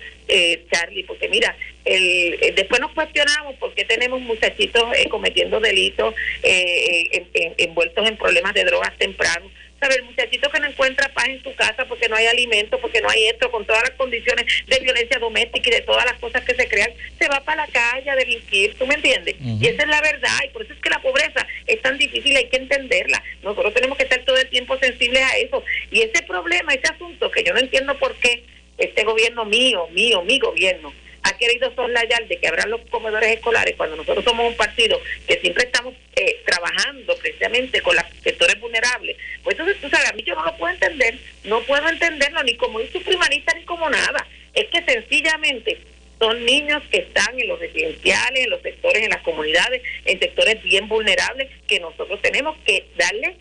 Charlie, porque mira, el, después nos cuestionamos por qué tenemos muchachitos cometiendo delitos, en- en- envueltos en problemas de drogas tempranos. ¿Sabes? El muchachito que no encuentra paz en su casa porque no hay alimento, porque no hay esto, con todas las condiciones de violencia doméstica y de todas las cosas que se crean, se va para la calle a delinquir, ¿tú me entiendes? Y esa es la verdad, y por eso es que la pobreza es tan difícil, hay que entenderla. Nosotros tenemos que estar todo el tiempo sensibles a eso. Y ese problema, ese asunto, que yo no entiendo por qué este gobierno mío, mío, mi gobierno, ha querido soslayar de que abran los comedores escolares cuando nosotros somos un partido que siempre estamos eh, trabajando precisamente con los sectores vulnerables. Pues entonces, tú sabes, a mí yo no lo puedo entender, no puedo entenderlo ni como primarista ni como nada. Es que sencillamente son niños que están en los residenciales, en los sectores, en las comunidades, en sectores bien vulnerables que nosotros tenemos que darles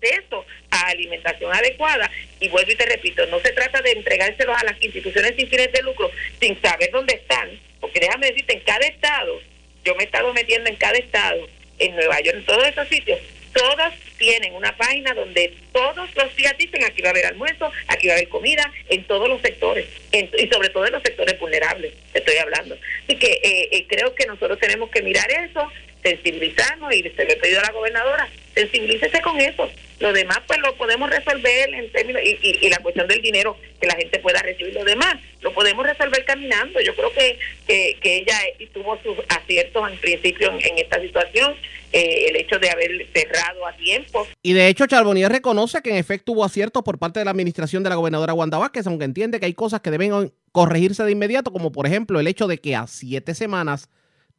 acceso a alimentación adecuada. Y vuelvo y te repito, no se trata de entregárselos a las instituciones sin fines de lucro sin saber dónde están, porque déjame decirte, en cada estado, yo me he estado metiendo en cada estado, en Nueva York, en todos esos sitios, todos tienen una página donde todos los días dicen aquí va a haber almuerzo, aquí va a haber comida, en todos los sectores, en- y sobre todo en los sectores vulnerables, estoy hablando. Así que eh, eh, creo que nosotros tenemos que mirar eso, sensibilizarnos, y se le he pedido a la gobernadora, sensibilícese con eso. Lo demás, pues lo podemos resolver en términos, y, la cuestión del dinero, que la gente pueda recibir lo demás, lo podemos resolver caminando. Yo creo que, que, ella tuvo sus aciertos en principio en, en esta situación, eh, el hecho de haber cerrado a tiempo, Y de hecho, Charbonnier reconoce que en efecto hubo aciertos por parte de la administración de la gobernadora Wanda Vázquez, aunque entiende que hay cosas que deben corregirse de inmediato, como por ejemplo el hecho de que a siete semanas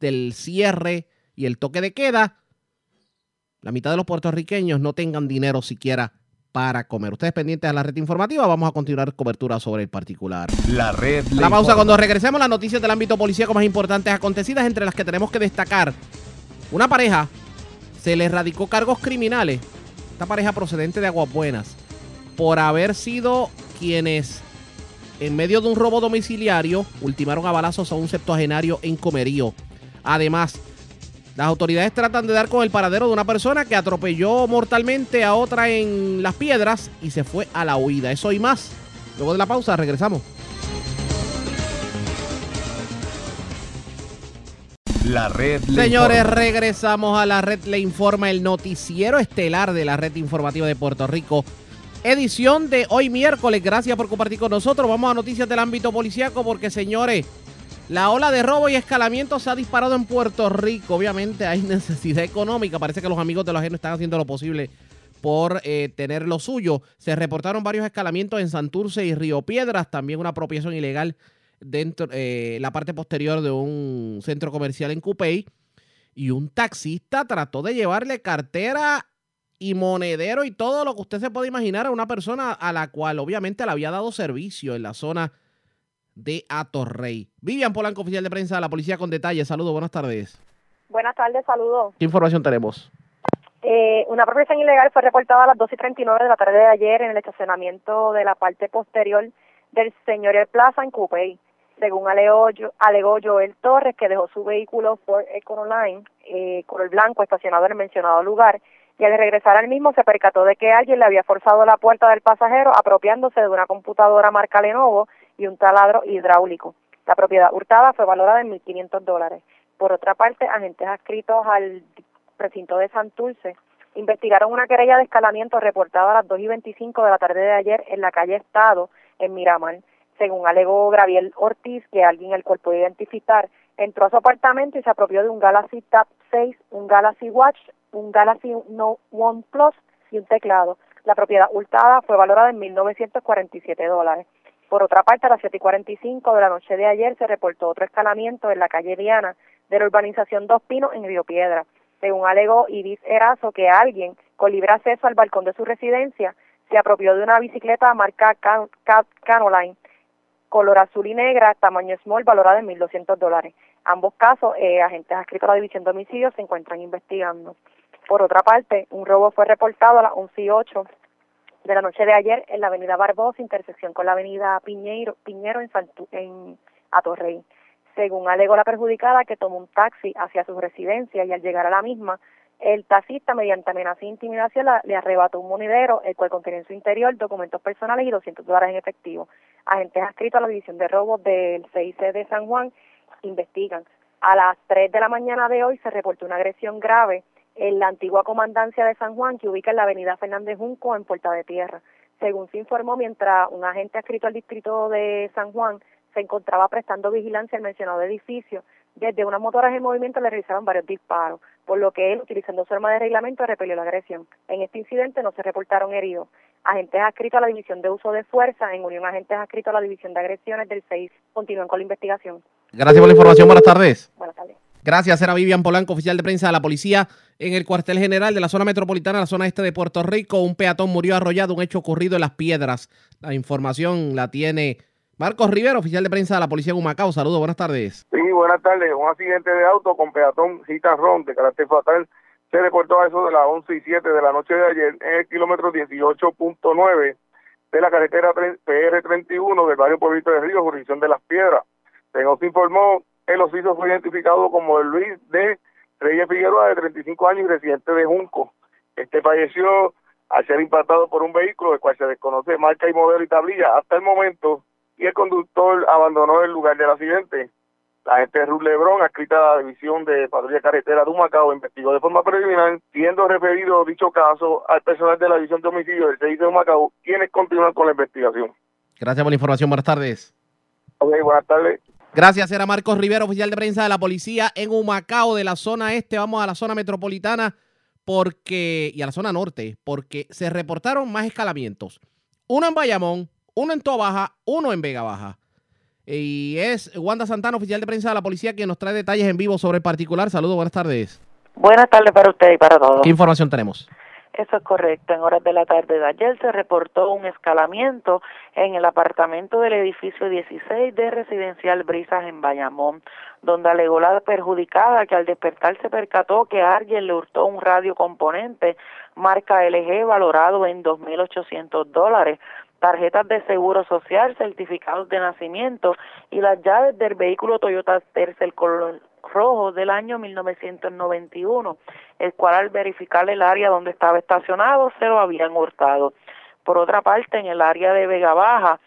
del cierre y el toque de queda, la mitad de los puertorriqueños no tengan dinero siquiera para comer. Ustedes pendientes a la red informativa, vamos a continuar cobertura sobre el particular. La red La pausa informa. cuando regresemos las noticias del ámbito policíaco más importantes acontecidas, entre las que tenemos que destacar. Una pareja se le radicó cargos criminales, esta pareja procedente de Aguas Buenas, por haber sido quienes en medio de un robo domiciliario ultimaron a balazos a un septuagenario en Comerío. Además, las autoridades tratan de dar con el paradero de una persona que atropelló mortalmente a otra en las piedras y se fue a la huida. Eso y más. Luego de la pausa, regresamos. La red le Señores, informa. regresamos a la red Le Informa, el noticiero estelar de la red informativa de Puerto Rico. Edición de hoy miércoles. Gracias por compartir con nosotros. Vamos a noticias del ámbito policíaco porque, señores, la ola de robo y escalamiento se ha disparado en Puerto Rico. Obviamente hay [laughs] necesidad económica. Parece que los amigos de los ajenos están haciendo lo posible por eh, tener lo suyo. Se reportaron varios escalamientos en Santurce y Río Piedras. También una apropiación ilegal dentro eh, la parte posterior de un centro comercial en Cupey. Y un taxista trató de llevarle cartera y monedero y todo lo que usted se puede imaginar a una persona a la cual obviamente le había dado servicio en la zona de Atorrey. Vivian Polanco, oficial de prensa de la policía con detalles. Saludos, buenas tardes. Buenas tardes, saludos. ¿Qué información tenemos? Eh, una apropiación ilegal fue reportada a las 2 y 39 de la tarde de ayer en el estacionamiento de la parte posterior del Señorial Plaza en Cupey. Según alegó, alegó Joel Torres, que dejó su vehículo Ford Econoline eh, color blanco estacionado en el mencionado lugar y al regresar al mismo se percató de que alguien le había forzado la puerta del pasajero apropiándose de una computadora marca Lenovo y un taladro hidráulico. La propiedad hurtada fue valorada en 1.500 dólares. Por otra parte, agentes adscritos al recinto de Santurce investigaron una querella de escalamiento reportada a las 2 y 25 de la tarde de ayer en la calle Estado, en Miramar. Según alegó Gabriel Ortiz, que alguien el cual puede identificar, entró a su apartamento y se apropió de un Galaxy Tab 6, un Galaxy Watch, un Galaxy Note One Plus y un teclado. La propiedad hurtada fue valorada en 1.947 dólares. Por otra parte, a las 7 y 45 de la noche de ayer se reportó otro escalamiento en la calle Diana de la urbanización Dos Pinos en Río Piedra. Según alegó Ibis Erazo, que alguien con libre acceso al balcón de su residencia se apropió de una bicicleta marca Can- Can- Canoline, color azul y negra, tamaño small, valorada en 1.200 dólares. Ambos casos, eh, agentes adscritos a la División de Homicidios se encuentran investigando. Por otra parte, un robo fue reportado a las 11 y 8 de la noche de ayer en la avenida Barbosa, intersección con la avenida Piñeiro, Piñero en, Santu- en Atorrey. Según alegó la perjudicada que tomó un taxi hacia su residencia y al llegar a la misma, el taxista, mediante amenaza e intimidación, le arrebató un monedero, el cual contenía en su interior documentos personales y 200 dólares en efectivo. Agentes adscritos a la División de Robos del CIC de San Juan investigan. A las 3 de la mañana de hoy se reportó una agresión grave en la antigua comandancia de San Juan que ubica en la avenida Fernández Junco en Puerta de Tierra. Según se informó, mientras un agente adscrito al distrito de San Juan se encontraba prestando vigilancia al mencionado edificio, desde unas motoras en movimiento le realizaron varios disparos, por lo que él, utilizando su arma de reglamento, repelió la agresión. En este incidente no se reportaron heridos. Agentes adscritos a la División de Uso de Fuerza, en unión a agentes adscritos a la División de Agresiones del 6, continúan con la investigación. Gracias por la información. Buenas tardes. Buenas tardes. Gracias, era Vivian Polanco, oficial de prensa de la policía en el cuartel general de la zona metropolitana, la zona este de Puerto Rico. Un peatón murió arrollado, un hecho ocurrido en Las Piedras. La información la tiene Marcos Rivero, oficial de prensa de la policía de Humacao. Saludos, buenas tardes. Sí, buenas tardes. Un accidente de auto con peatón Ron de carácter fatal se reportó a eso de las 11 y 7 de la noche de ayer en el kilómetro 18.9 de la carretera PR31 del barrio Pueblito de Río, jurisdicción de Las Piedras. Se nos informó, el oficio fue identificado como Luis de Reyes Figueroa, de 35 años y residente de Junco. Este falleció al ser impactado por un vehículo, del cual se desconoce marca y modelo y tablilla hasta el momento, y el conductor abandonó el lugar del accidente. La agente Ruth Lebrón, adscrita a la División de Patrulla Carretera de Humacao, investigó de forma preliminar, siendo referido dicho caso al personal de la División de Homicidio del 6 de Humacao, quienes continúan con la investigación. Gracias por la información. Buenas tardes. Ok, buenas tardes. Gracias, era Marcos Rivero, oficial de prensa de la policía en Humacao, de la zona este. Vamos a la zona metropolitana porque y a la zona norte, porque se reportaron más escalamientos. Uno en Bayamón, uno en Toa Baja, uno en Vega Baja. Y es Wanda Santana, oficial de prensa de la policía, quien nos trae detalles en vivo sobre el particular. Saludos, buenas tardes. Buenas tardes para usted y para todos. ¿Qué información tenemos? Eso es correcto. En horas de la tarde de ayer se reportó un escalamiento en el apartamento del edificio 16 de Residencial Brisas en Bayamón, donde alegó la perjudicada que al despertar se percató que alguien le hurtó un radio componente marca LG valorado en 2.800 dólares tarjetas de seguro social, certificados de nacimiento y las llaves del vehículo Toyota Tercel color rojo del año 1991, el cual al verificar el área donde estaba estacionado se lo habían hurtado. Por otra parte, en el área de Vega Baja,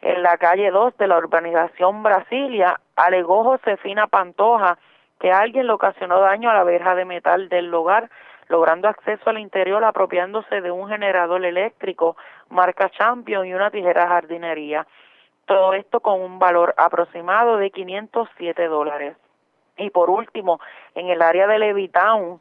en la calle 2 de la urbanización Brasilia, alegó Josefina Pantoja que alguien le ocasionó daño a la verja de metal del hogar logrando acceso al interior apropiándose de un generador eléctrico marca Champion y una tijera jardinería. Todo esto con un valor aproximado de 507 dólares. Y por último, en el área de Levitown,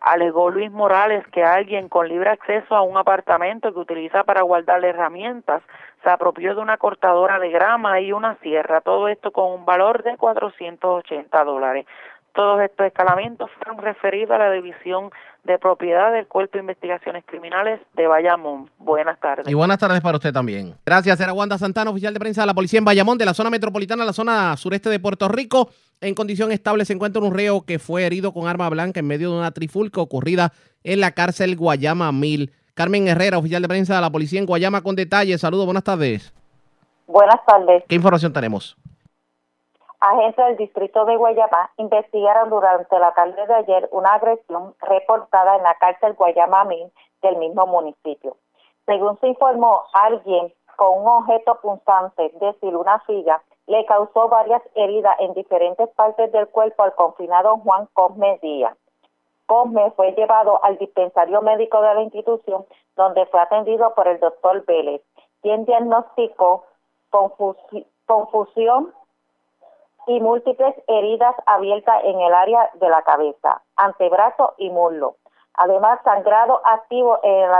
alegó Luis Morales que alguien con libre acceso a un apartamento que utiliza para guardar herramientas se apropió de una cortadora de grama y una sierra, todo esto con un valor de 480 dólares. Todos estos escalamientos fueron referidos a la División de Propiedad del Cuerpo de Investigaciones Criminales de Bayamón. Buenas tardes. Y buenas tardes para usted también. Gracias, era Wanda Santana, oficial de prensa de la policía en Bayamón, de la zona metropolitana, la zona sureste de Puerto Rico. En condición estable se encuentra un reo que fue herido con arma blanca en medio de una trifulca ocurrida en la cárcel Guayama Mil. Carmen Herrera, oficial de prensa de la policía en Guayama, con detalles. Saludos, buenas tardes. Buenas tardes. ¿Qué información tenemos? Agentes del distrito de Guayama investigaron durante la tarde de ayer una agresión reportada en la cárcel Guayama Min del mismo municipio. Según se informó, alguien con un objeto punzante, es decir, una figa, le causó varias heridas en diferentes partes del cuerpo al confinado Juan Cosme Díaz. Cosme fue llevado al dispensario médico de la institución, donde fue atendido por el doctor Vélez, quien diagnosticó confusión y múltiples heridas abiertas en el área de la cabeza, antebrazo y muslo. Además, sangrado activo en el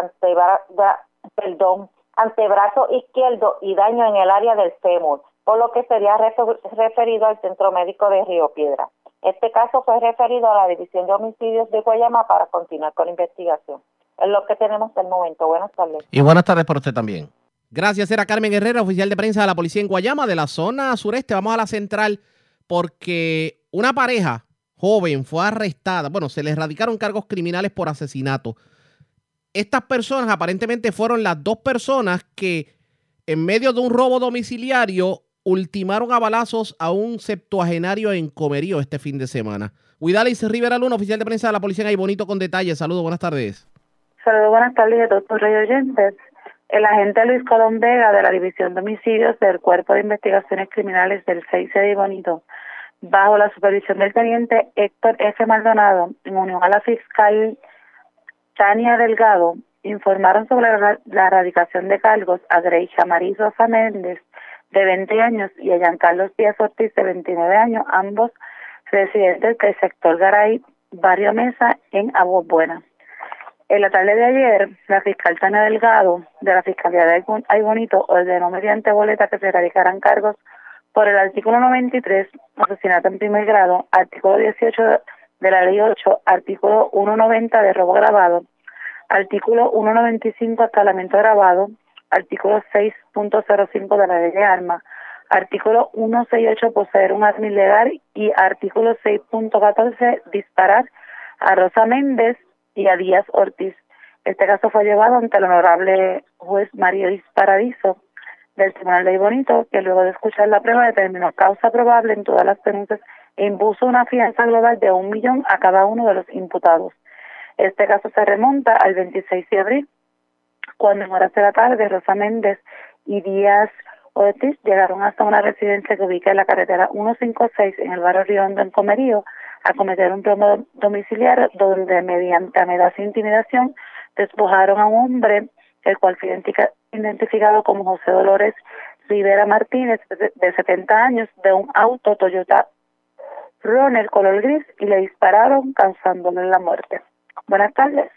antebrazo, izquierdo y daño en el área del fémur, por lo que sería referido al Centro Médico de Río Piedra. Este caso fue referido a la División de Homicidios de Guayama para continuar con la investigación. Es lo que tenemos el momento. Buenas tardes. Y buenas tardes para usted también. Gracias, era Carmen Guerrero, oficial de prensa de la policía en Guayama, de la zona sureste. Vamos a la central porque una pareja joven fue arrestada. Bueno, se le erradicaron cargos criminales por asesinato. Estas personas aparentemente fueron las dos personas que en medio de un robo domiciliario ultimaron a balazos a un septuagenario en Comerío este fin de semana. Huidalis Rivera Luna, oficial de prensa de la policía en Bonito con detalles. Saludos, buenas tardes. Saludos, buenas tardes a todos los oyentes. El agente Luis Colón Vega de la División de Homicidios del Cuerpo de Investigaciones Criminales del 6 de Bonito, bajo la supervisión del teniente Héctor F. Maldonado, en unión a la fiscal Tania Delgado, informaron sobre la, erradicación de cargos a Grecia Mariso Méndez, de 20 años, y a Giancarlos Díaz Ortiz, de 29 años, ambos residentes del sector Garay, Barrio Mesa, en Aguas Buenas. En la tarde de ayer, la fiscal Tania Delgado de la Fiscalía de Ay Bonito ordenó mediante boleta que se radicaran cargos por el artículo 93, asesinato en primer grado, artículo 18 de la ley 8, artículo 190 de robo grabado, artículo 195 escalamiento grabado, artículo 6.05 de la ley de armas, artículo 168 poseer un arma ilegal y artículo 6.14 disparar a Rosa Méndez y a Díaz Ortiz. Este caso fue llevado ante el honorable juez Mario Paradiso del Tribunal de Bonito, que luego de escuchar la prueba determinó causa probable en todas las denuncias e impuso una fianza global de un millón a cada uno de los imputados. Este caso se remonta al 26 de abril, cuando en horas de la tarde Rosa Méndez y Díaz Ortiz llegaron hasta una residencia que ubica en la carretera 156 en el barrio Riondo, en Comerío, a cometer un robo domiciliario donde mediante amenaza e intimidación despojaron a un hombre, el cual fue identificado como José Dolores Rivera Martínez, de 70 años, de un auto Toyota Runner color gris y le dispararon causándole la muerte. Buenas tardes.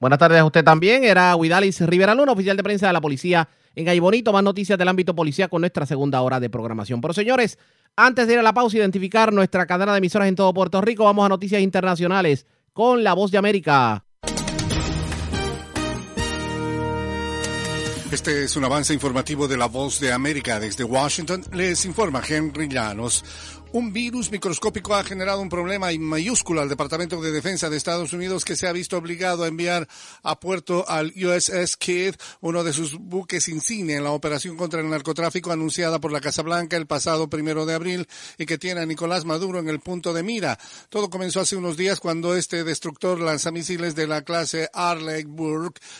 Buenas tardes a usted también. Era Huidalis Rivera Luna, oficial de prensa de la policía en Aybonito. Más noticias del ámbito policía con nuestra segunda hora de programación. Pero señores, antes de ir a la pausa identificar nuestra cadena de emisoras en todo Puerto Rico, vamos a noticias internacionales con La Voz de América. Este es un avance informativo de La Voz de América. Desde Washington les informa Henry Llanos. Un virus microscópico ha generado un problema en mayúscula al Departamento de Defensa de Estados Unidos que se ha visto obligado a enviar a puerto al USS Kidd, uno de sus buques insignia en la operación contra el narcotráfico anunciada por la Casa Blanca el pasado primero de abril y que tiene a Nicolás Maduro en el punto de mira. Todo comenzó hace unos días cuando este destructor lanzamisiles de la clase Arleigh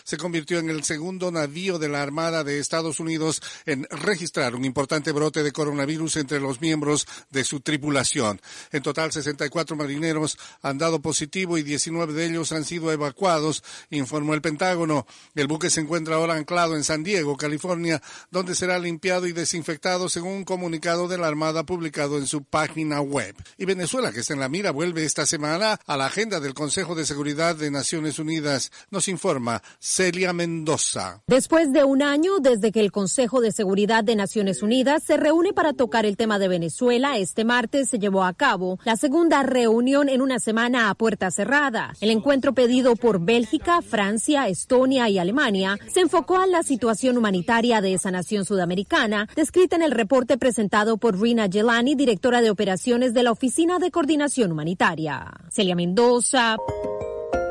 se convirtió en el segundo navío de la Armada de Estados Unidos en registrar un importante brote de coronavirus entre los miembros de su tripulación. En total, 64 marineros han dado positivo y 19 de ellos han sido evacuados, informó el Pentágono. El buque se encuentra ahora anclado en San Diego, California, donde será limpiado y desinfectado según un comunicado de la Armada publicado en su página web. Y Venezuela, que está en la mira, vuelve esta semana a la agenda del Consejo de Seguridad de Naciones Unidas, nos informa Celia Mendoza. Después de un año desde que el Consejo de Seguridad de Naciones Unidas se reúne para tocar el tema de Venezuela, este martes se llevó a cabo la segunda reunión en una semana a puerta cerrada. El encuentro pedido por Bélgica, Francia, Estonia y Alemania se enfocó a la situación humanitaria de esa nación sudamericana, descrita en el reporte presentado por Rina Gelani, directora de operaciones de la Oficina de Coordinación Humanitaria. Celia Mendoza.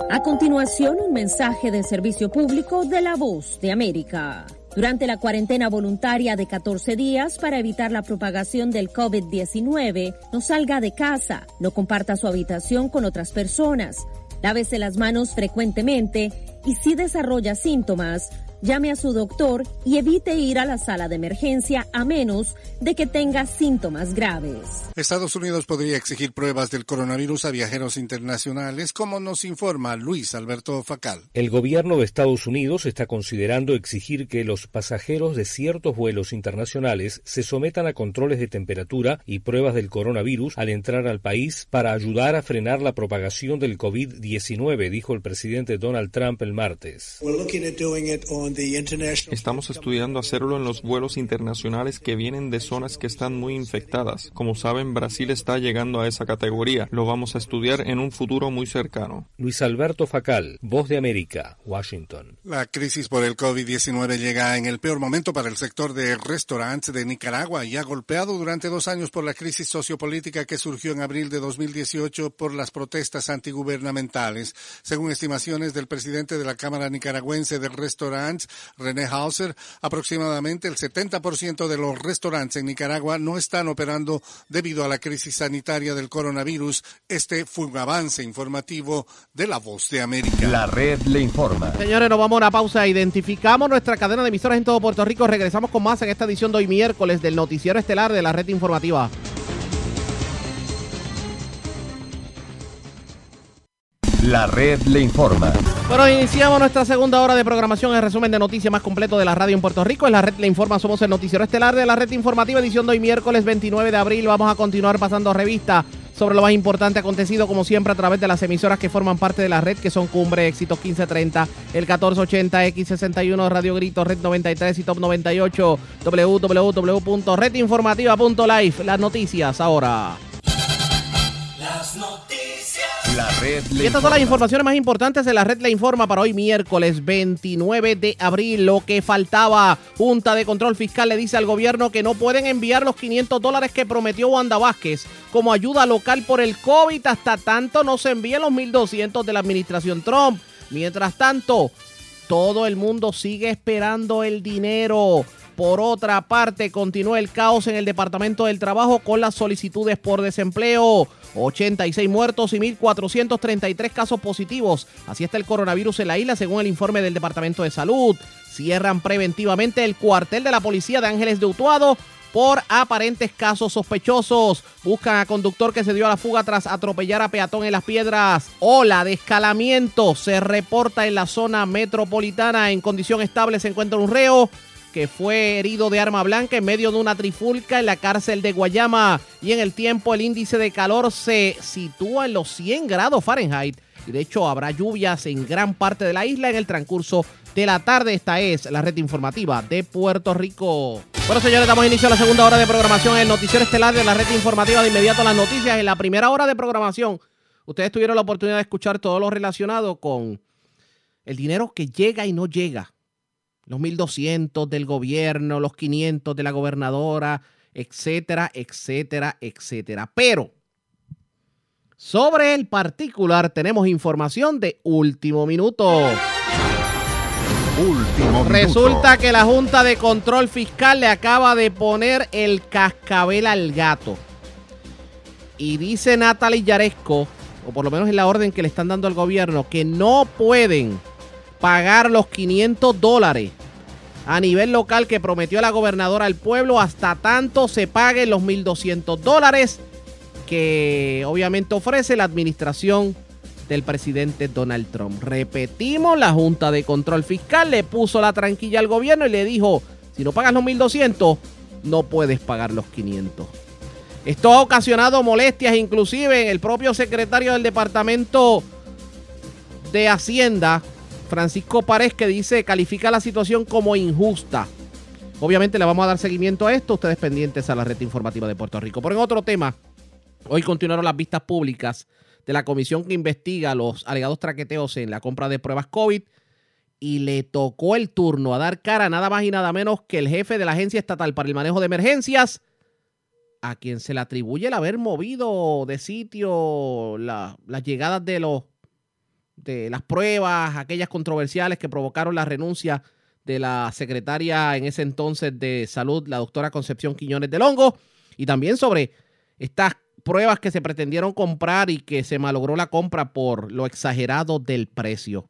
A continuación, un mensaje de servicio público de la voz de América. Durante la cuarentena voluntaria de 14 días para evitar la propagación del COVID-19, no salga de casa, no comparta su habitación con otras personas, lávese las manos frecuentemente y si desarrolla síntomas, llame a su doctor y evite ir a la sala de emergencia a menos de que tenga síntomas graves. Estados Unidos podría exigir pruebas del coronavirus a viajeros internacionales, como nos informa Luis Alberto Facal. El gobierno de Estados Unidos está considerando exigir que los pasajeros de ciertos vuelos internacionales se sometan a controles de temperatura y pruebas del coronavirus al entrar al país para ayudar a frenar la propagación del COVID-19, dijo el presidente Donald Trump el martes. Estamos estudiando hacerlo en los vuelos internacionales que vienen de zonas que están muy infectadas. Como saben, Brasil está llegando a esa categoría. Lo vamos a estudiar en un futuro muy cercano. Luis Alberto Facal, Voz de América, Washington. La crisis por el COVID-19 llega en el peor momento para el sector de restaurantes de Nicaragua y ha golpeado durante dos años por la crisis sociopolítica que surgió en abril de 2018 por las protestas antigubernamentales. Según estimaciones del presidente de la Cámara Nicaragüense de Restaurantes, René Hauser, aproximadamente el 70% de los restaurantes en Nicaragua no están operando debido a la crisis sanitaria del coronavirus. Este fue un avance informativo de La Voz de América. La red le informa. Señores, nos vamos a una pausa. Identificamos nuestra cadena de emisoras en todo Puerto Rico. Regresamos con más en esta edición de hoy miércoles del Noticiero Estelar de la red informativa. La red le informa. Bueno, iniciamos nuestra segunda hora de programación, el resumen de noticias más completo de la radio en Puerto Rico. En la red le informa, somos el noticiero estelar de la red informativa, edición de hoy miércoles 29 de abril. Vamos a continuar pasando revista sobre lo más importante acontecido como siempre a través de las emisoras que forman parte de la red que son Cumbre, Éxito 1530, el 1480, X61, Radio Grito, Red 93 y Top 98, www.redinformativa.live. Las noticias ahora. Las noticias. La red le Y estas son las informa. informaciones más importantes de la red Le Informa para hoy miércoles 29 de abril. Lo que faltaba, Junta de Control Fiscal le dice al gobierno que no pueden enviar los 500 dólares que prometió Wanda Vázquez como ayuda local por el COVID hasta tanto no se envíen los 1.200 de la administración Trump. Mientras tanto, todo el mundo sigue esperando el dinero. Por otra parte, continúa el caos en el Departamento del Trabajo con las solicitudes por desempleo. 86 muertos y 1.433 casos positivos. Así está el coronavirus en la isla, según el informe del Departamento de Salud. Cierran preventivamente el cuartel de la policía de Ángeles de Utuado por aparentes casos sospechosos. Buscan a conductor que se dio a la fuga tras atropellar a peatón en las piedras. Ola de escalamiento se reporta en la zona metropolitana. En condición estable se encuentra un reo que fue herido de arma blanca en medio de una trifulca en la cárcel de Guayama. Y en el tiempo el índice de calor se sitúa en los 100 grados Fahrenheit. Y de hecho habrá lluvias en gran parte de la isla en el transcurso de la tarde. Esta es la red informativa de Puerto Rico. Bueno, señores, damos inicio a la segunda hora de programación en noticiero estelar de la red informativa de inmediato las noticias. En la primera hora de programación, ustedes tuvieron la oportunidad de escuchar todo lo relacionado con el dinero que llega y no llega los 1.200 del gobierno, los 500 de la gobernadora, etcétera, etcétera, etcétera. Pero sobre el particular tenemos información de último minuto. Último Resulta que la Junta de Control Fiscal le acaba de poner el cascabel al gato. Y dice Natalie Yaresco, o por lo menos en la orden que le están dando al gobierno, que no pueden pagar los 500 dólares a nivel local que prometió la gobernadora al pueblo hasta tanto se paguen los 1.200 dólares que obviamente ofrece la administración del presidente Donald Trump. Repetimos, la Junta de Control Fiscal le puso la tranquilla al gobierno y le dijo, si no pagas los 1.200, no puedes pagar los 500. Esto ha ocasionado molestias inclusive el propio secretario del Departamento de Hacienda, Francisco Párez, que dice, califica la situación como injusta. Obviamente le vamos a dar seguimiento a esto, ustedes pendientes a la red informativa de Puerto Rico. Por en otro tema, hoy continuaron las vistas públicas de la comisión que investiga los alegados traqueteos en la compra de pruebas COVID y le tocó el turno a dar cara nada más y nada menos que el jefe de la Agencia Estatal para el Manejo de Emergencias, a quien se le atribuye el haber movido de sitio la- las llegadas de los de las pruebas, aquellas controversiales que provocaron la renuncia de la secretaria en ese entonces de salud, la doctora Concepción Quiñones del Hongo, y también sobre estas pruebas que se pretendieron comprar y que se malogró la compra por lo exagerado del precio.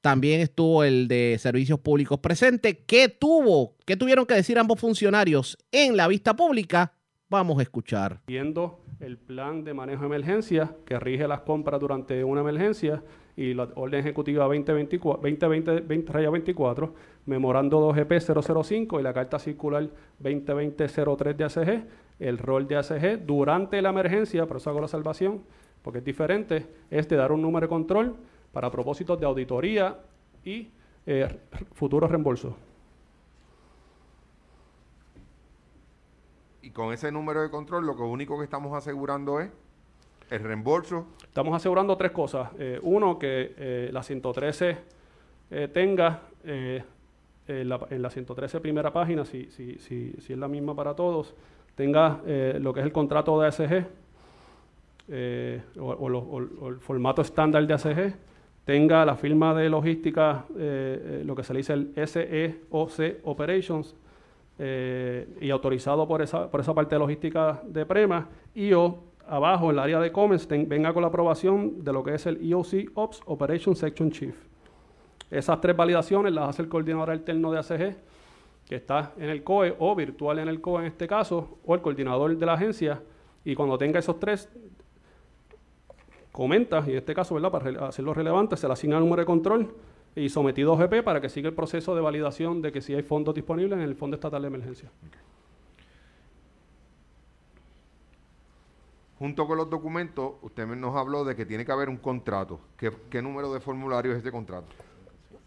También estuvo el de servicios públicos presente. ¿Qué tuvo? ¿Qué tuvieron que decir ambos funcionarios en la vista pública? Vamos a escuchar. Viendo el plan de manejo de emergencia que rige las compras durante una emergencia y la orden ejecutiva 2024, 2020 20, raya 24, memorando 2GP 005 y la carta circular 2020-03 de ACG, el rol de ACG durante la emergencia, por eso hago la salvación, porque es diferente, es de dar un número de control para propósitos de auditoría y eh, futuros reembolsos. Y con ese número de control, lo único que estamos asegurando es el reembolso. Estamos asegurando tres cosas. Eh, uno, que eh, la 113 eh, tenga en, la, en la 113 primera página, si, si, si, si es la misma para todos, tenga lo que es el contrato de ASG o, o el formato estándar de ASG, tenga la firma de logística, lo que se le dice el SEOC Operations, eh, y autorizado por esa, por esa parte de logística de PREMA, y o abajo en el área de Commerce ten- venga con la aprobación de lo que es el EOC Ops Operation Section Chief. Esas tres validaciones las hace el coordinador alterno de ACG, que está en el COE o virtual en el COE en este caso, o el coordinador de la agencia, y cuando tenga esos tres, comenta, y en este caso, ¿verdad? para hacerlo relevante, se le asigna el número de control y sometido a OGP para que siga el proceso de validación de que si hay fondos disponibles en el Fondo Estatal de Emergencia. junto con los documentos, usted nos habló de que tiene que haber un contrato. ¿Qué, qué número de formulario es este contrato?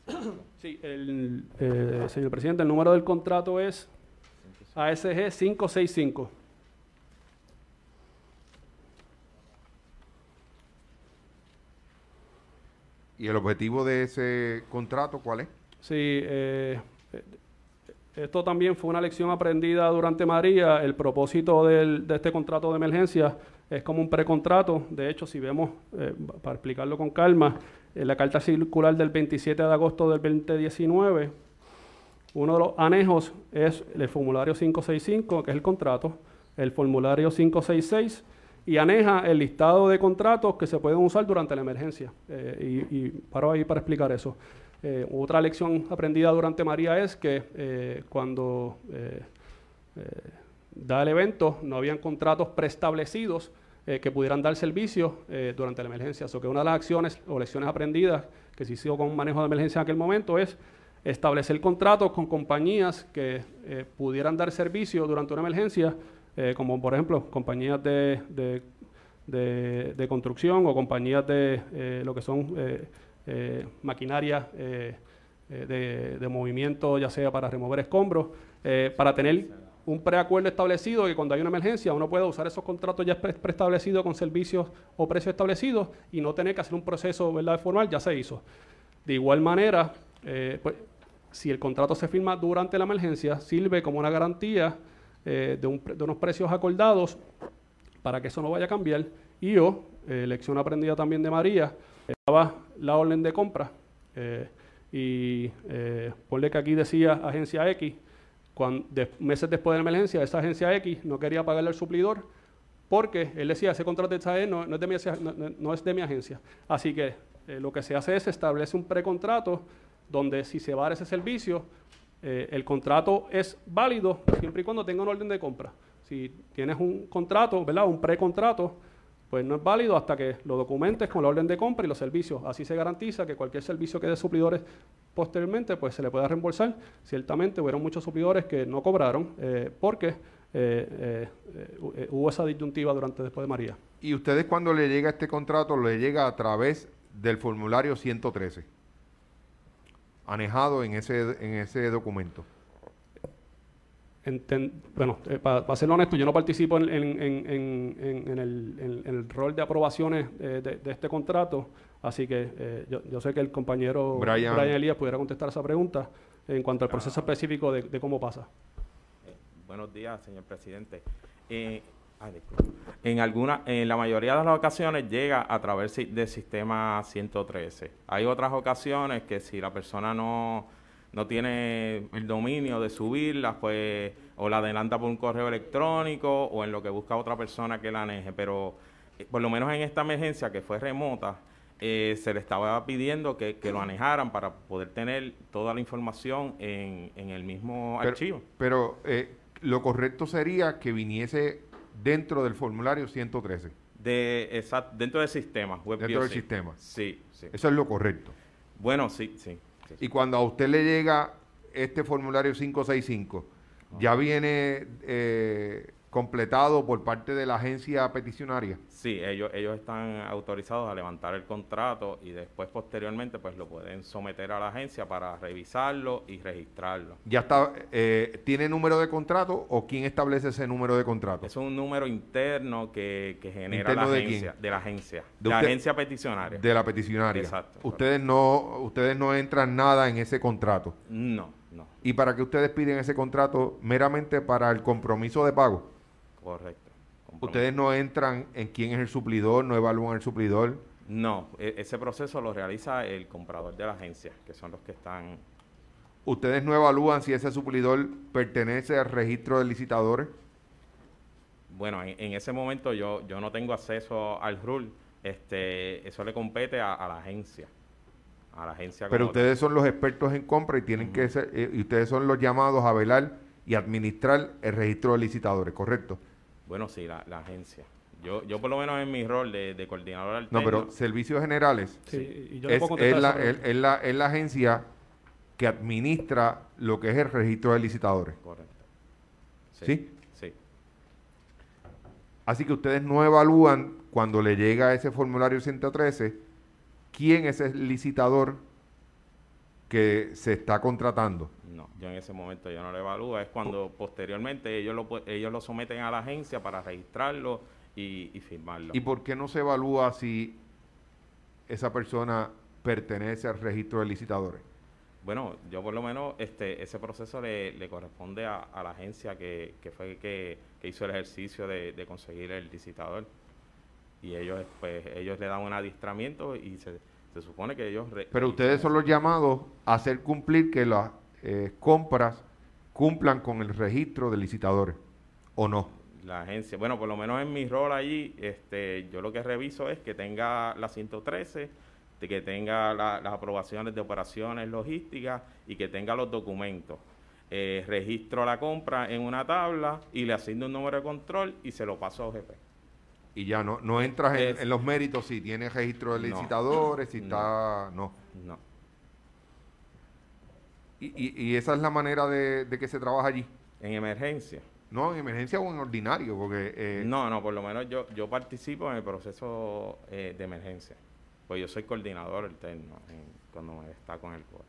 [coughs] Sí, el, eh, señor presidente, el número del contrato es ASG 565. ¿Y el objetivo de ese contrato cuál es? Sí, eh, esto también fue una lección aprendida durante María. El propósito del- de este contrato de emergencia es como un precontrato. De hecho, si vemos, eh, para explicarlo con calma, en la carta circular del 27 de agosto del 2019, uno de los anejos es el formulario 565, que es el contrato, el formulario 566, y aneja el listado de contratos que se pueden usar durante la emergencia. Eh, y, paro ahí para explicar eso. Eh, otra lección aprendida durante María es que eh, cuando da el evento no habían contratos preestablecidos que pudieran dar servicio durante la emergencia. So que una de las acciones o lecciones aprendidas que se hizo con un manejo de emergencia en aquel momento es establecer contratos con compañías que pudieran dar servicio durante una emergencia, eh, como por ejemplo compañías de, de- de- construcción o compañías de eh, lo que son eh, eh, maquinaria eh, de, movimiento, ya sea para remover escombros, para tener un preacuerdo establecido que cuando hay una emergencia uno pueda usar esos contratos ya pre- preestablecidos con servicios o precios establecidos y no tener que hacer un proceso ¿verdad? formal, ya se hizo. De igual manera, pues, si el contrato se firma durante la emergencia, sirve como una garantía eh, de, un de unos precios acordados para que eso no vaya a cambiar. Y yo, eh, lección aprendida también de María, estaba la orden de compra eh, y eh, ponle que aquí decía agencia X, meses después de la emergencia, esa agencia X no quería pagarle al suplidor porque él decía, ese contrato de no, no es de mi, no- no- es de mi agencia. Así que eh, lo que se hace es establece un precontrato donde si se va a ese servicio, eh, el contrato es válido siempre y cuando tenga una orden de compra. Si tienes un contrato, ¿verdad? Un precontrato, pues no es válido hasta que lo documentes con la orden de compra y los servicios. Así se garantiza que cualquier servicio que dé suplidores posteriormente, pues se le pueda reembolsar. Ciertamente hubieron muchos suplidores que no cobraron eh, porque eh, eh, hubo esa disyuntiva durante después de María. Y ustedes cuando le llega este contrato, le llega a través del formulario 113, anejado en ese, en ese documento. Enten- bueno, para ser honesto, yo no participo en, en- en- en- en- en el, en- en el rol de aprobaciones eh, de, de este contrato, así que eh, yo, yo sé que el compañero Brian. Brian, Elías pudiera contestar esa pregunta en cuanto al proceso específico de, de cómo pasa. Buenos días, señor presidente. En alguna, en la mayoría de las ocasiones llega a través del sistema 113. Hay otras ocasiones que si la persona no, no tiene el dominio de subirlas, pues o la adelanta por un correo electrónico o en lo que busca otra persona que la aneje. Pero eh, por lo menos en esta emergencia que fue remota, eh, se le estaba pidiendo que, que lo anejaran para poder tener toda la información en, en el mismo Pero, archivo. pero, eh, lo correcto sería que viniese dentro del formulario 113, De, exact- dentro del sistema, web dentro del sistema. Sí, sí. Eso es lo correcto. Bueno, sí, sí. sí. Y cuando a usted le llega este formulario 565, ya viene eh, completado por parte de la agencia peticionaria. Sí, ellos, ellos están autorizados a levantar el contrato y después posteriormente pues lo pueden someter a la agencia para revisarlo y registrarlo. ¿Ya está, eh, tiene número de contrato o quién establece ese número de contrato? Es un número interno que, que genera ¿Interno la de agencia, quién? de la agencia, De la usted- agencia peticionaria. De la peticionaria. Exacto. Ustedes no, ustedes no entran nada en ese contrato. No, no, Y para que ustedes piden ese contrato meramente para el compromiso de pago. Correcto. Ustedes no entran en quién es el suplidor, no evalúan el suplidor. No, e- ese proceso lo realiza el comprador de la agencia, que son los que están Ustedes no evalúan si ese suplidor pertenece al registro de licitadores. Bueno, en, en ese momento yo, yo no tengo acceso al RUL, este, eso le compete a, a la agencia, a la agencia. Pero tal. ustedes son los expertos en compra y tienen que ser, eh, y ustedes son los llamados a velar y administrar el registro de licitadores, ¿correcto? Bueno, sí, la, la agencia. Yo, yo por lo menos en mi rol de, de coordinador No, alterno. pero servicios generales Sí, y yo le es, puedo contestar es la, es- es la- es la agencia que administra lo que es el registro de licitadores. Correcto. ¿Sí? Sí. Así que ustedes no evalúan cuando le llega ese formulario 113 quién es el licitador que se está contratando. No, yo en ese momento yo no lo evalúo, es cuando posteriormente ellos lo, ellos lo someten a la agencia para registrarlo y, y firmarlo. ¿Y por qué no se evalúa si esa persona pertenece al registro de licitadores? Bueno, yo por lo menos este ese proceso le, le corresponde a, a la agencia que, que fue que, que hizo el ejercicio de, de conseguir el licitador. Y ellos pues ellos le dan un adiestramiento y se, se supone que ellos... Pero ustedes son los llamados a hacer cumplir que las eh, compras cumplan con el registro de licitadores, ¿o no? la agencia, bueno, por lo menos en mi rol allí, este, yo lo que reviso es que tenga la 113, de que tenga la- las aprobaciones de operaciones logísticas y que tenga los documentos. Eh, registro la compra en una tabla y le asigno un número de control y se lo paso a OGP. Y ya no, no entras en, Es- en los méritos si tiene registro de No. licitadores, si está... No. No. Y, y- y esa es la manera de, de que se trabaja allí. En emergencia. No, en emergencia o en ordinario, porque... eh, No, no, por lo menos yo, yo participo en el proceso eh, de emergencia. Pues yo soy coordinador alterno en- cuando me destaco en el COE.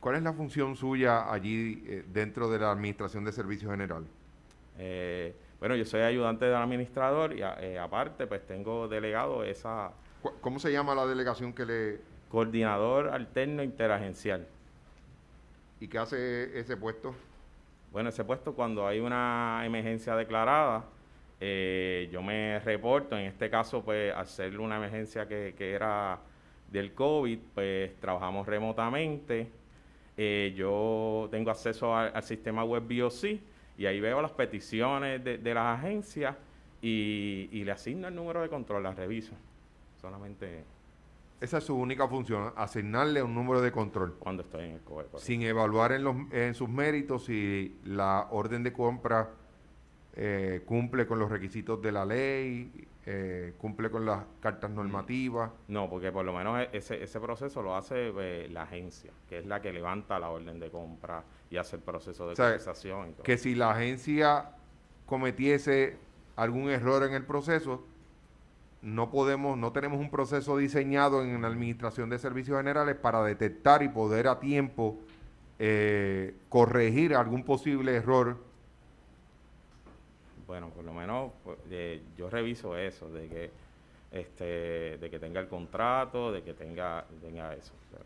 ¿Cuál es la función suya allí eh, dentro de la Administración de Servicios Generales? Bueno, yo soy ayudante del administrador y aparte pues tengo delegado esa... ¿Cómo se llama la delegación que le...? Coordinador alterno interagencial. ¿Y qué hace ese puesto? Bueno, ese puesto cuando hay una emergencia declarada, eh, yo me reporto, en este caso pues al ser una emergencia que, que era del COVID, pues trabajamos remotamente, Eh, yo tengo acceso al, al sistema web BOC y ahí veo las peticiones de, de las agencias y, y le asigno el número de control, las reviso. Solamente Esa es su única función, asignarle un número de control. cuando estoy en el correcto. Sin evaluar en, los, en sus méritos si la orden de compra eh, cumple con los requisitos de la ley, eh, cumple con las cartas normativas. No, porque por lo menos e- ese, ese proceso lo hace eh, la agencia, que es la que levanta la orden de compra y hace el proceso de O sea, cotización y todo. que si la agencia cometiese algún error en el proceso, no podemos, no tenemos un proceso diseñado en la Administración de Servicios Generales para detectar y poder a tiempo eh, corregir algún posible error. Bueno, por lo menos pues, eh, yo reviso eso, de que este de que tenga el contrato, de que tenga, tenga eso. Pero,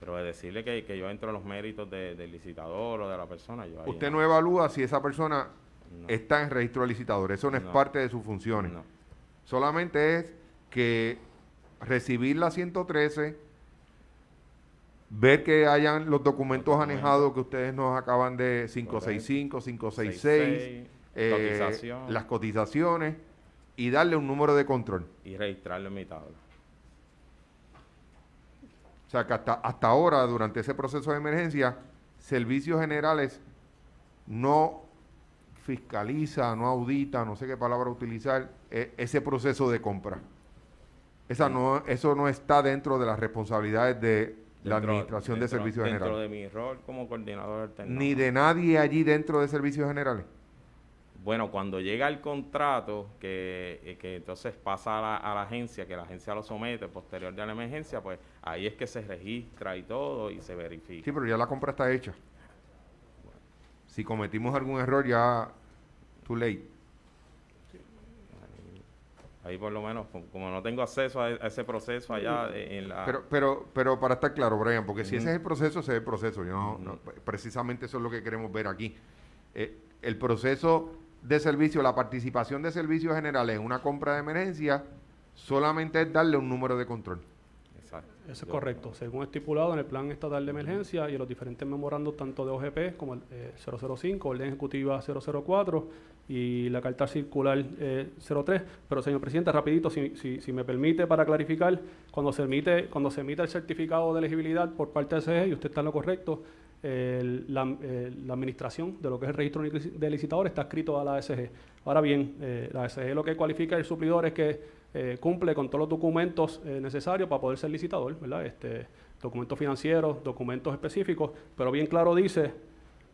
pero de decirle que, que yo entro en los méritos de- del licitador o de la persona, yo ahí Usted no evalúa si esa persona No. está en registro de licitadores, eso no, es No. parte de sus funciones. No. Solamente es que recibir la 113, ver que hayan los documentos anejados que ustedes nos acaban de 565, 566, eh, Cotización. las cotizaciones y darle un número de control. y registrarlo en mi tabla. O sea que hasta, hasta ahora, durante ese proceso de emergencia, servicios generales no fiscaliza, no audita, no sé qué palabra utilizar, e- ese proceso de compra. Esa no, eso no está dentro de las responsabilidades de la Dentro- Administración de dentro- Servicios Dentro Generales. de mi rol como coordinador alterno. Ni de nadie allí dentro de Servicios Generales. Bueno, cuando llega el contrato, que, eh, que entonces pasa a la, a la agencia, que la agencia lo somete posterior de la emergencia, pues ahí es que se registra y todo y se verifica. Sí, pero ya la compra está hecha. Si cometimos algún error, ya too late. Ahí por lo menos, como, no tengo acceso a, a ese proceso allá eh, en la... Pero, pero, pero para estar claro, Brian, porque si ese es el proceso, ese es el proceso. Yo no- no- precisamente eso es lo que queremos ver aquí. Eh, el proceso de servicio, la participación de servicios generales en una compra de emergencia, solamente es darle un número de control. Exacto. Eso es correcto. Según estipulado en el Plan Estatal de Emergencia y en los diferentes memorandos tanto de OGP como el eh, 005, Orden Ejecutiva 004 y la Carta Circular eh, 03. Pero, señor presidente, rapidito, si, si, me permite para clarificar, cuando se emite cuando se emite el certificado de elegibilidad por parte del CGE, y usted está en lo correcto, eh, la administración de lo que es el registro de licitadores está escrito a la ASG. Ahora bien, eh, la ASG lo que cualifica el suplidor es que eh, cumple con todos los documentos necesarios para poder ser licitador, ¿verdad? Este, documentos financieros, documentos específicos, pero bien claro dice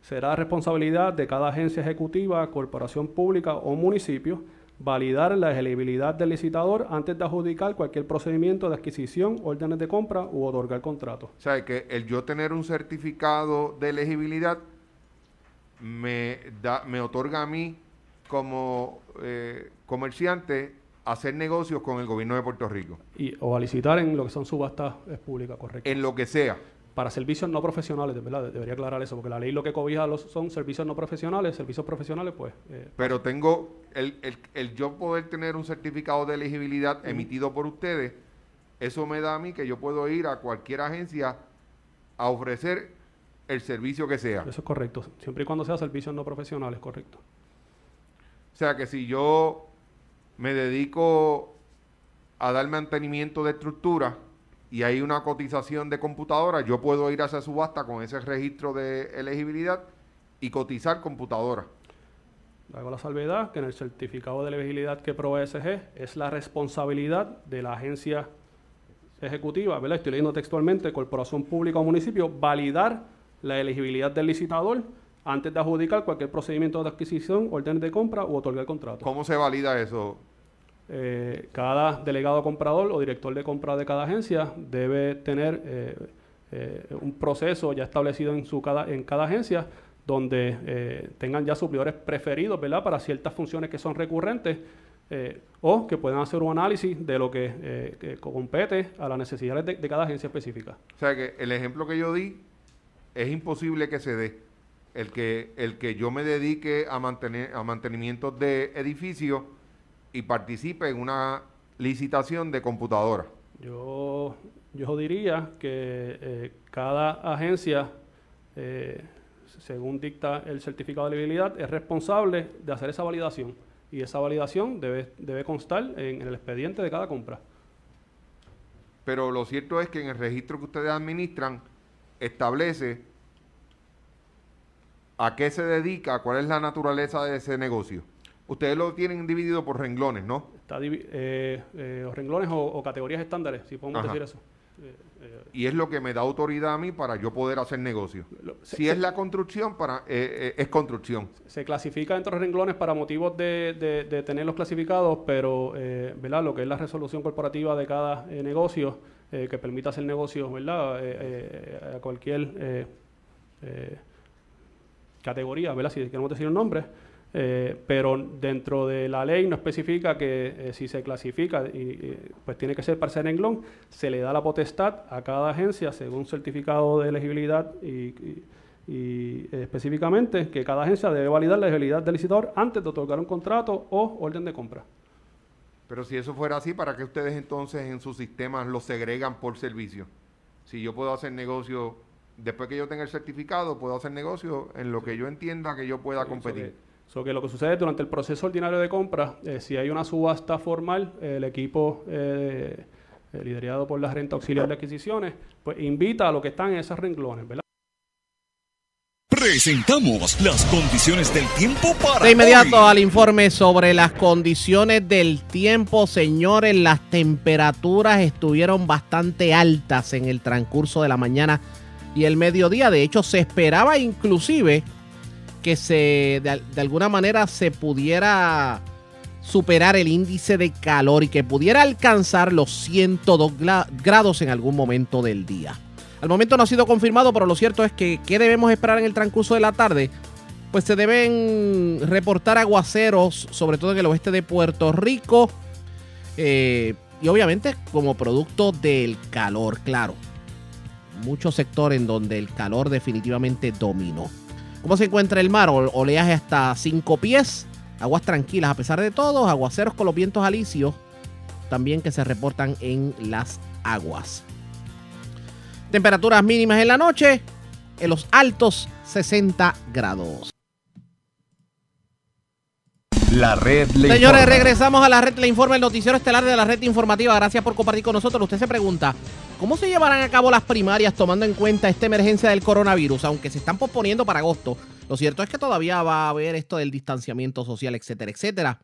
será responsabilidad de cada agencia ejecutiva, corporación pública o municipio validar la elegibilidad del licitador antes de adjudicar cualquier procedimiento de adquisición, órdenes de compra u otorgar contrato. O sea, que el yo tener un certificado de elegibilidad me, da, me otorga a mí como eh, comerciante hacer negocios con el gobierno de Puerto Rico. Y, o a licitar en lo que son subastas públicas, correcto. En lo que sea. Para servicios no profesionales, de verdad, debería aclarar eso, porque la ley lo que cobija los, son servicios no profesionales, servicios profesionales, pues... eh, Pero tengo el, el, el yo poder tener un certificado de elegibilidad emitido por ustedes, eso me da a mí que yo puedo ir a cualquier agencia a ofrecer el servicio que sea. eso es correcto, siempre y cuando sea servicios no profesionales, correcto. O sea que si yo me dedico a dar mantenimiento de estructura y hay una cotización de computadora, yo puedo ir a esa subasta con ese registro de elegibilidad y cotizar computadora. Hago la salvedad que en el certificado de elegibilidad que provee SG es la responsabilidad de la agencia ejecutiva, ¿verdad? Estoy leyendo textualmente, corporación pública o municipio, validar la elegibilidad del licitador antes de adjudicar cualquier procedimiento de adquisición, orden de compra u otorgar contrato. ¿Cómo se valida eso? Eh, cada delegado comprador o director de compra de cada agencia debe tener eh, eh, un proceso ya establecido en, su cada, en cada agencia donde tengan ya suplidores preferidos, ¿verdad? Para ciertas funciones que son recurrentes o que puedan hacer un análisis de lo que, que compete a las necesidades de, de cada agencia específica. O sea que el ejemplo que yo di es imposible que se dé. El que, el que yo me dedique a, mantener, a mantenimiento de edificios y participe en una licitación de computadora. Yo, yo diría que eh, cada agencia, eh, según dicta el certificado de elegibilidad, es responsable de hacer esa validación. Y esa validación debe, debe constar en, en el expediente de cada compra. Pero lo cierto es que en el registro que ustedes administran establece a qué se dedica, cuál es la naturaleza de ese negocio. Ustedes lo tienen dividido por renglones, ¿no? Está eh, eh, renglones o, o categorías estándares, si podemos Ajá. decir eso. Eh, eh, Y es lo que me da autoridad a mí para yo poder hacer negocio. se- si se- es la construcción, para eh, es construcción. se clasifica dentro de los renglones para motivos de, de- de tenerlos clasificados, pero eh, ¿verdad? lo que es la resolución corporativa de cada negocio eh, que permita hacer negocios ¿verdad? A cualquier eh, eh, categoría, ¿verdad? si queremos decir un nombre, eh, pero dentro de la ley no especifica que eh, si se clasifica, y, y, pues tiene que ser para ese renglón, se le da la potestad a cada agencia según certificado de elegibilidad y, eh, específicamente que cada agencia debe validar la elegibilidad del licitador antes de otorgar un contrato o orden de compra. Pero si eso fuera así, ¿para qué ustedes entonces en sus sistemas lo segregan por servicio? Si yo puedo hacer negocio, después que yo tenga el certificado, puedo hacer negocio en lo que yo entienda que yo pueda competir. So que lo que sucede durante el proceso ordinario de compra, eh, si hay una subasta formal, eh, el equipo eh, liderado por la renta auxiliar de adquisiciones, pues invita a los que están en esos renglones, ¿verdad? Presentamos las condiciones del tiempo para De inmediato hoy. al informe sobre las condiciones del tiempo, señores, las temperaturas estuvieron bastante altas en el transcurso de la mañana y el mediodía. De hecho, se esperaba inclusive que se de, al- de alguna manera se pudiera superar el índice de calor y que pudiera alcanzar los 102 gla- grados en algún momento del día. Al momento no ha sido confirmado, pero lo cierto es que ¿qué debemos esperar en el transcurso de la tarde? Pues se deben reportar aguaceros, sobre todo en el oeste de Puerto Rico. eh, y obviamente como producto del calor, claro. Muchos sectores en donde el calor definitivamente dominó. ¿Cómo se encuentra el mar? Oleaje hasta 5 pies. Aguas tranquilas a pesar de todo. Aguaceros con los vientos alisios también que se reportan en las aguas. Temperaturas mínimas en la noche. En los altos 60 grados. La red le Señores, informa. regresamos a la red Le Informa, el noticiero estelar de la red informativa. Gracias por compartir con nosotros. Usted se pregunta, ¿cómo se llevarán a cabo las primarias tomando en cuenta esta emergencia del coronavirus? Aunque se están posponiendo para agosto. Lo cierto es que todavía va a haber esto del distanciamiento social, etcétera, etcétera.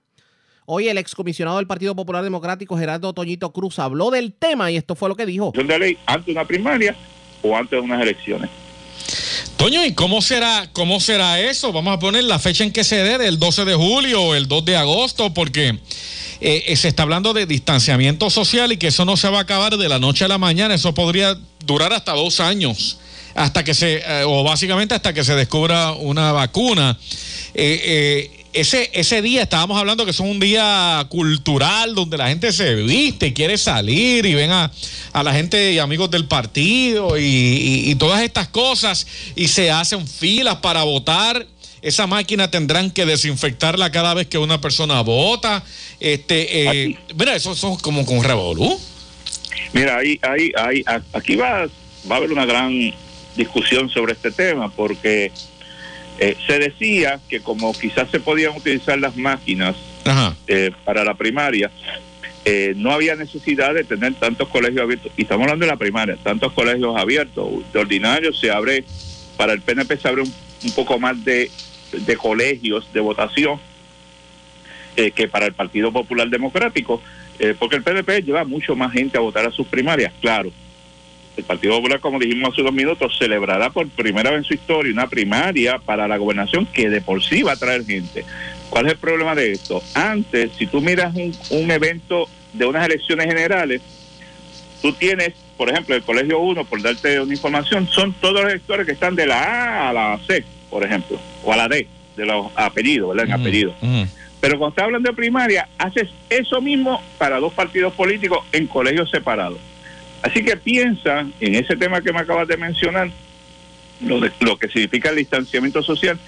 Hoy el excomisionado del Partido Popular Democrático, Gerardo Toñito Cruz, habló del tema y esto fue lo que dijo. de ley antes de una primaria o antes de unas elecciones. Toño, ¿y cómo será, cómo será eso? Vamos a poner la fecha en que se dé, del 12 de julio o el 2 de agosto, porque eh, eh, se está hablando de distanciamiento social y que eso no se va a acabar de la noche a la mañana, eso podría durar hasta dos años, hasta que se, eh, o básicamente hasta que se descubra una vacuna. Ese, ese día estábamos hablando que es un día cultural donde la gente se viste y quiere salir y ven a, a la gente y amigos del partido y, y- y todas estas cosas y se hacen filas para votar. Esa máquina tendrán que desinfectarla cada vez que una persona vota. Este, eh, mira, eso son como con revolú. Mira, ahí, ahí, ahí, a- aquí va, va a haber una gran discusión sobre este tema porque eh, se decía que como quizás se podían utilizar las máquinas eh, para la primaria, eh, no había necesidad de tener tantos colegios abiertos. Y estamos hablando de la primaria, tantos colegios abiertos. De ordinario se abre, para el PNP se abre un, un poco más de, de colegios de votación eh, que para el Partido Popular Democrático, eh, porque el PNP lleva mucho más gente a votar a sus primarias, claro. El Partido Popular, como dijimos hace unos minutos, celebrará por primera vez en su historia una primaria para la gobernación que de por sí va a traer gente. ¿Cuál es el problema de esto? Antes, si tú miras un, un evento de unas elecciones generales, tú tienes, por ejemplo, el Colegio 1, por darte una información, son todos los electores que están de la A a la C, por ejemplo, o a la D, de los apellidos, ¿verdad? En apellidos. Pero cuando estás hablando de primaria, haces eso mismo para dos partidos políticos en colegios separados. Así que piensa en ese tema que me acabas de mencionar, lo, de- lo que significa el distanciamiento social,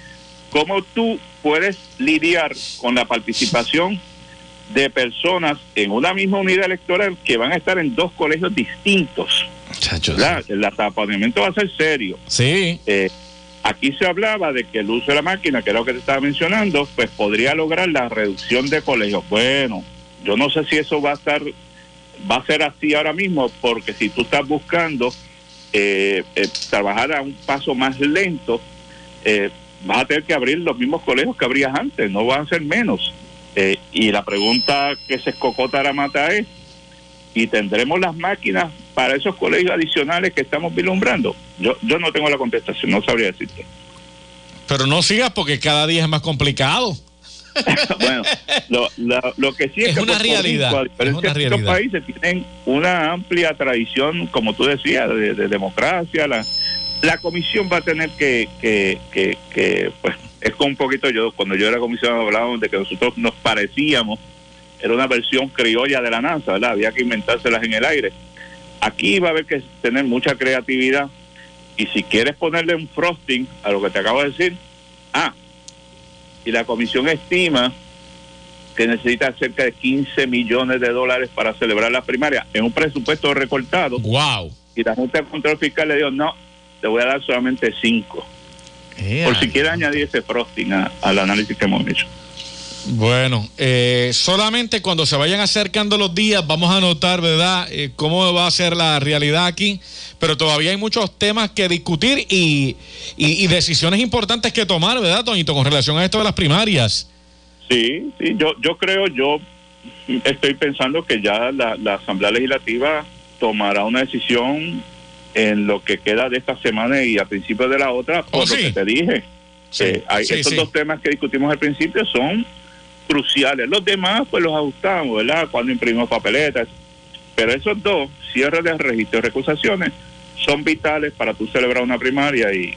cómo tú puedes lidiar con la participación de personas en una misma unidad electoral que van a estar en dos colegios distintos. El ataponamiento va a ser serio. Sí. Eh, aquí se hablaba de que el uso de la máquina, que es lo que te estaba mencionando, pues podría lograr la reducción de colegios. Bueno, yo no sé si eso va a estar, va a ser así ahora mismo, porque si tú estás buscando eh, eh, trabajar a un paso más lento, eh, vas a tener que abrir los mismos colegios que abrías antes, no van a ser menos. Eh, y la pregunta que se escocota la mata es, ¿y tendremos las máquinas para esos colegios adicionales que estamos vislumbrando? Yo, yo no tengo la contestación, no sabría decirte. Pero no sigas porque cada día es más complicado. [laughs] bueno, lo, la- lo que sí es, Es que una realidad, Rico, es una realidad. países, tienen una amplia tradición, como tú decías, de, de democracia. La, la comisión va a tener que, que, que, que, pues, es con un poquito yo, cuando yo era comisionado hablábamos de que nosotros nos parecíamos, era una versión criolla de la NASA, ¿verdad? Había que inventárselas en el aire. Aquí va a haber que tener mucha creatividad y si quieres ponerle un frosting a lo que te acabo de decir, ah, y la comisión estima que necesita cerca de 15 millones de dólares para celebrar la primaria en un presupuesto recortado. ¡Wow! Y la Junta de Control Fiscal le dijo, no, te voy a dar solamente 5. Por si quieres añadir ese frosting a- al análisis que hemos hecho. Bueno, eh, solamente cuando se vayan acercando los días vamos a notar, ¿verdad?, eh, cómo va a ser la realidad aquí. Pero todavía hay muchos temas que discutir y, y- y decisiones importantes que tomar, ¿verdad, Toñito, con relación a esto de las primarias? Sí, sí, yo, yo creo, yo estoy pensando que ya la, la Asamblea Legislativa tomará una decisión en lo que queda de esta semana y a principios de la otra, por lo que te dije. Eh, hay, sí, estos sí. dos temas que discutimos al principio son cruciales. Los demás, pues los ajustamos, ¿verdad? Cuando imprimimos papeletas. Pero esos dos, cierre de registro y recusaciones, son vitales para tú celebrar una primaria y,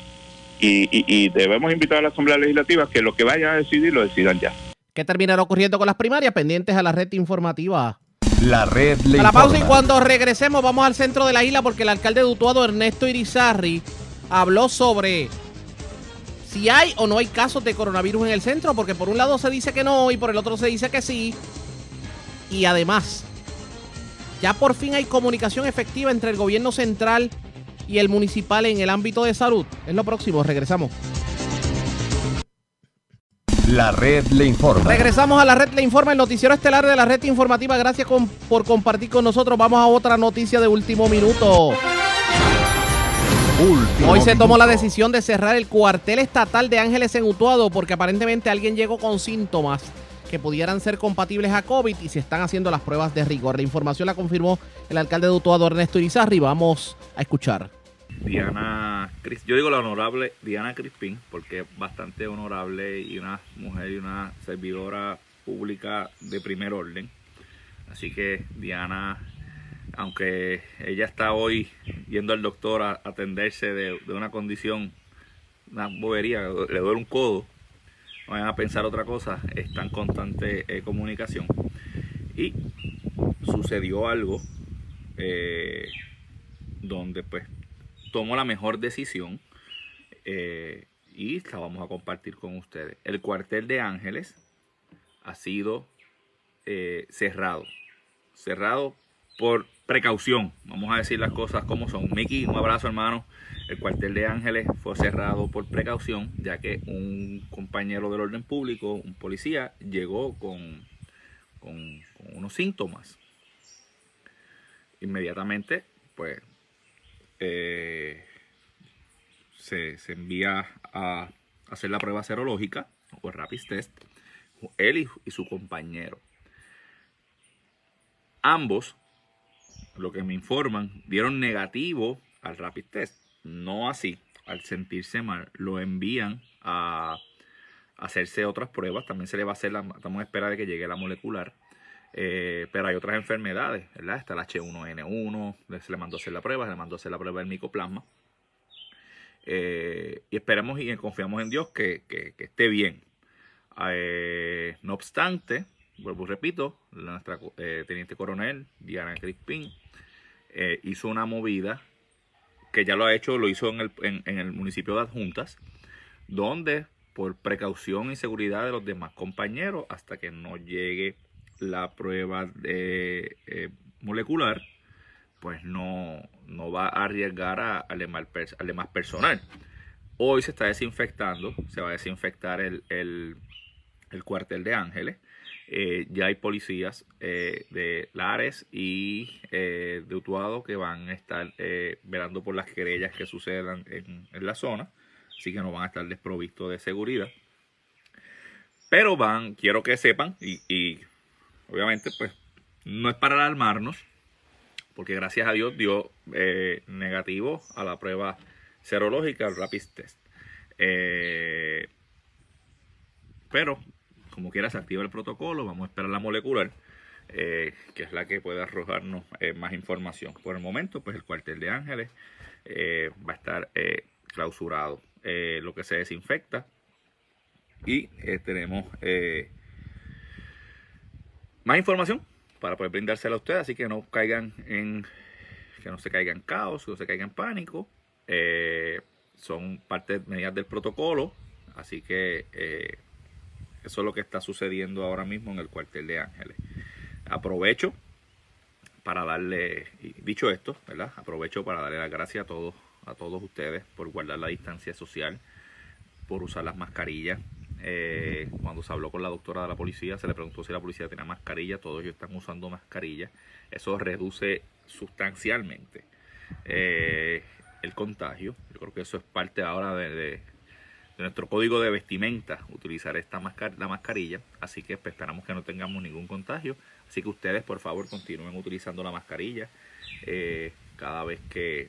y, y- y debemos invitar a la Asamblea Legislativa que lo que vayan a decidir lo decidan ya. ¿Qué terminará ocurriendo con las primarias? Pendientes a la red informativa. La red le A la pausa y cuando regresemos vamos al centro de la isla porque el alcalde de Utuado, Ernesto Irizarri, habló sobre si hay o no hay casos de coronavirus en el centro, porque por un lado se dice que no y por el otro se dice que sí. Y además, ya por fin hay comunicación efectiva entre el gobierno central y el municipal en el ámbito de salud. Es lo próximo, regresamos. La red le informa. Regresamos a la red Le Informa, el noticiero estelar de la red informativa. Gracias con- por compartir con nosotros. Vamos a otra noticia de último minuto. Último Hoy se tomó minuto. la decisión de cerrar el cuartel estatal de Ángeles en Utuado porque aparentemente alguien llegó con síntomas que pudieran ser compatibles a COVID y se están haciendo las pruebas de rigor. La información la confirmó el alcalde de Utuado, Ernesto Irizarri. Vamos a escuchar. Diana, Cris- yo digo la honorable Diana Crispín, porque es bastante honorable y una mujer y una servidora pública de primer orden. Así que Diana, aunque ella está hoy yendo al doctor a atenderse de, una condición, una bobería, le duele un codo, no vayan a pensar otra cosa, está en constante eh, comunicación. Y sucedió algo eh, donde pues tomó la mejor decisión eh, y la vamos a compartir con ustedes. El cuartel de Ángeles ha sido cerrado. Cerrado por precaución. Vamos a decir las cosas como son. Mickey, un abrazo hermano. El cuartel de Ángeles fue cerrado por precaución, ya que un compañero del orden público, un policía, llegó con, con- unos síntomas. Inmediatamente, pues, eh, se, se envía a hacer la prueba serológica o el rapid test, él y su compañero. Ambos, lo que me informan, dieron negativo al rapid test. No así, al sentirse mal, lo envían a hacerse otras pruebas. También se le va a hacer, la, estamos a espera de que llegue la molecular. Eh, pero hay otras enfermedades, ¿verdad? Está el H1N1, se le mandó a hacer la prueba, se le mandó a hacer la prueba del micoplasma. Eh, y esperamos y confiamos en Dios que, que- esté bien. Eh, no obstante, vuelvo repito, nuestra teniente coronel Diana Crispín eh, hizo una movida que ya lo ha hecho, lo hizo en el, municipio de Adjuntas, donde por precaución y seguridad de los demás compañeros, hasta que no llegue la prueba eh, molecular, pues no, no va a arriesgar a- al demás, al demás personal. Hoy se está desinfectando, se va a desinfectar el cuartel de Ángeles. Eh, ya hay policías eh, de Lares y eh, de Utuado que van a estar velando por las querellas que sucedan en, la zona, así que no van a estar desprovistos de seguridad. Pero van, quiero que sepan, y, y obviamente pues no es para alarmarnos, porque gracias a Dios dio negativo a la prueba serológica, el rapid test. Pero, como quiera, se activa el protocolo, vamos a esperar la molecular, eh, que es la que puede arrojarnos eh, más información. Por el momento, pues el cuartel de Ángeles eh, va a estar clausurado. Lo que se desinfecta y tenemos más información para poder brindársela a ustedes, así que no caigan en que no se caiga en caos, que no se caiga en pánico. Son parte medidas del protocolo, así que eso es lo que está sucediendo ahora mismo en el cuartel de Ángeles. Aprovecho para darle, dicho esto, ¿verdad? Aprovecho para darle las gracias a todos, a todos ustedes por guardar la distancia social, por usar las mascarillas. Eh, cuando se habló con la doctora de la policía, se le preguntó si la policía tenía mascarilla, todos ellos están usando mascarilla. Eso reduce sustancialmente eh, el contagio. Yo creo que eso es parte ahora de- de nuestro código de vestimenta, utilizar esta mascar la mascarilla. Así que pues, esperamos que no tengamos ningún contagio. Así que ustedes, por favor, continúen utilizando la mascarilla eh, cada vez que,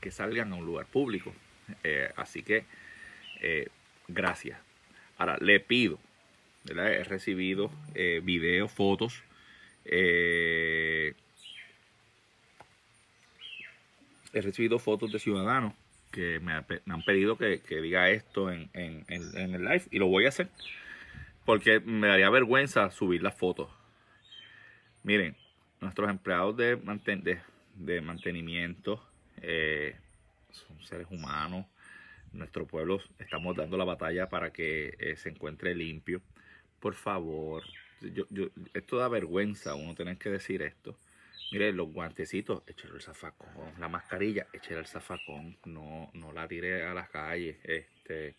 que salgan a un lugar público. Eh, así que eh, gracias. Ahora, le pido, ¿verdad? he recibido videos, fotos. he recibido fotos de ciudadanos que me, ha- me han pedido que, que diga esto en, en- en- en el live y lo voy a hacer porque me daría vergüenza subir las fotos. Miren, nuestros empleados de, manten- de, de mantenimiento eh, son seres humanos. Nuestro pueblo estamos dando la batalla para que eh, se encuentre limpio. Por favor, yo, yo- esto da vergüenza uno tener que decir esto. Mire, los guantecitos, échale el zafacón. La mascarilla, échale el zafacón. No, no la tire a la calle. Este,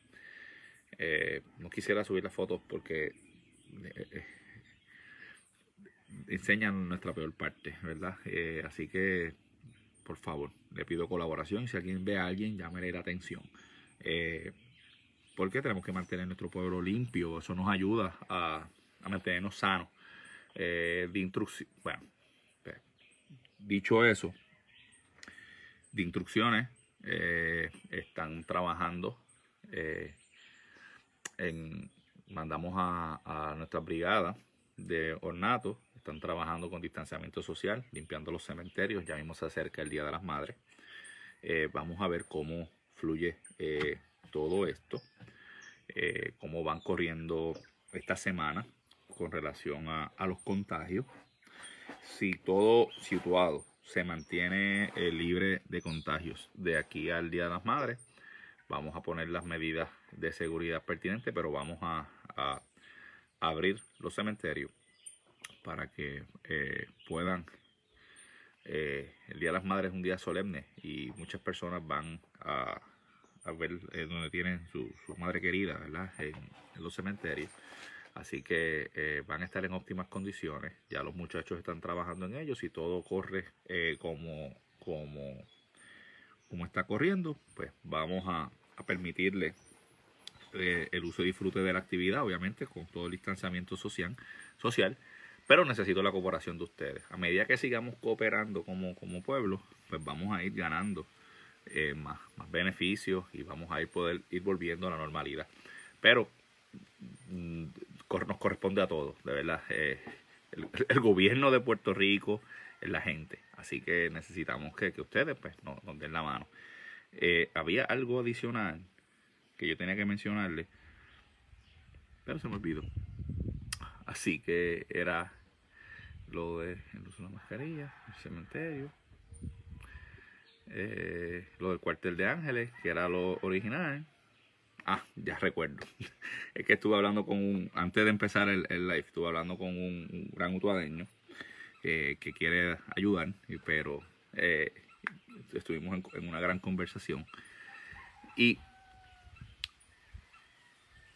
eh, no quisiera subir las fotos porque eh, eh, enseñan nuestra peor parte, ¿verdad? Así que, por favor, le pido colaboración. Si alguien ve a alguien, llámele la atención. Porque tenemos que mantener nuestro pueblo limpio. Eso nos ayuda a, a mantenernos sanos. De instrucción, bueno, dicho eso, de instrucciones eh, están trabajando eh, en, mandamos a, nuestra brigada de ornato, están trabajando con distanciamiento social, limpiando los cementerios, ya mismo se acerca el Día de las Madres. Eh, vamos a ver cómo fluye todo esto, cómo van corriendo esta semana con relación a los contagios. Si todo situado se mantiene eh, libre de contagios de aquí al Día de las Madres, vamos a poner las medidas de seguridad pertinentes, pero vamos a, abrir los cementerios para que eh, puedan. eh, el Día de las Madres es un día solemne y muchas personas van a, ver donde tienen su, madre querida, ¿verdad? En los cementerios. Así que eh, van a estar en óptimas condiciones. Ya los muchachos están trabajando en ellos y todo corre eh, como, como, como está corriendo, pues vamos a, permitirle eh, el uso y disfrute de la actividad, obviamente, con todo el distanciamiento social, social, pero necesito la cooperación de ustedes. A medida que sigamos cooperando como, como pueblo, pues vamos a ir ganando eh, más, más beneficios y vamos a ir poder ir volviendo a la normalidad. Pero mm, nos corresponde a todos, de verdad. eh, el, gobierno de Puerto Rico es la gente, así que necesitamos que, ustedes pues nos, nos den la mano. Eh, había algo adicional que yo tenía que mencionarle, pero se me olvidó. Así que era lo de el uso de la mascarilla, el cementerio, eh, lo del cuartel de ángeles, que era lo original. Ah, ya recuerdo. [laughs] Es que estuve hablando con un, antes de empezar el, el live, estuve hablando con un, gran utuadeño eh, que quiere ayudar, pero eh, estuvimos en, una gran conversación. Y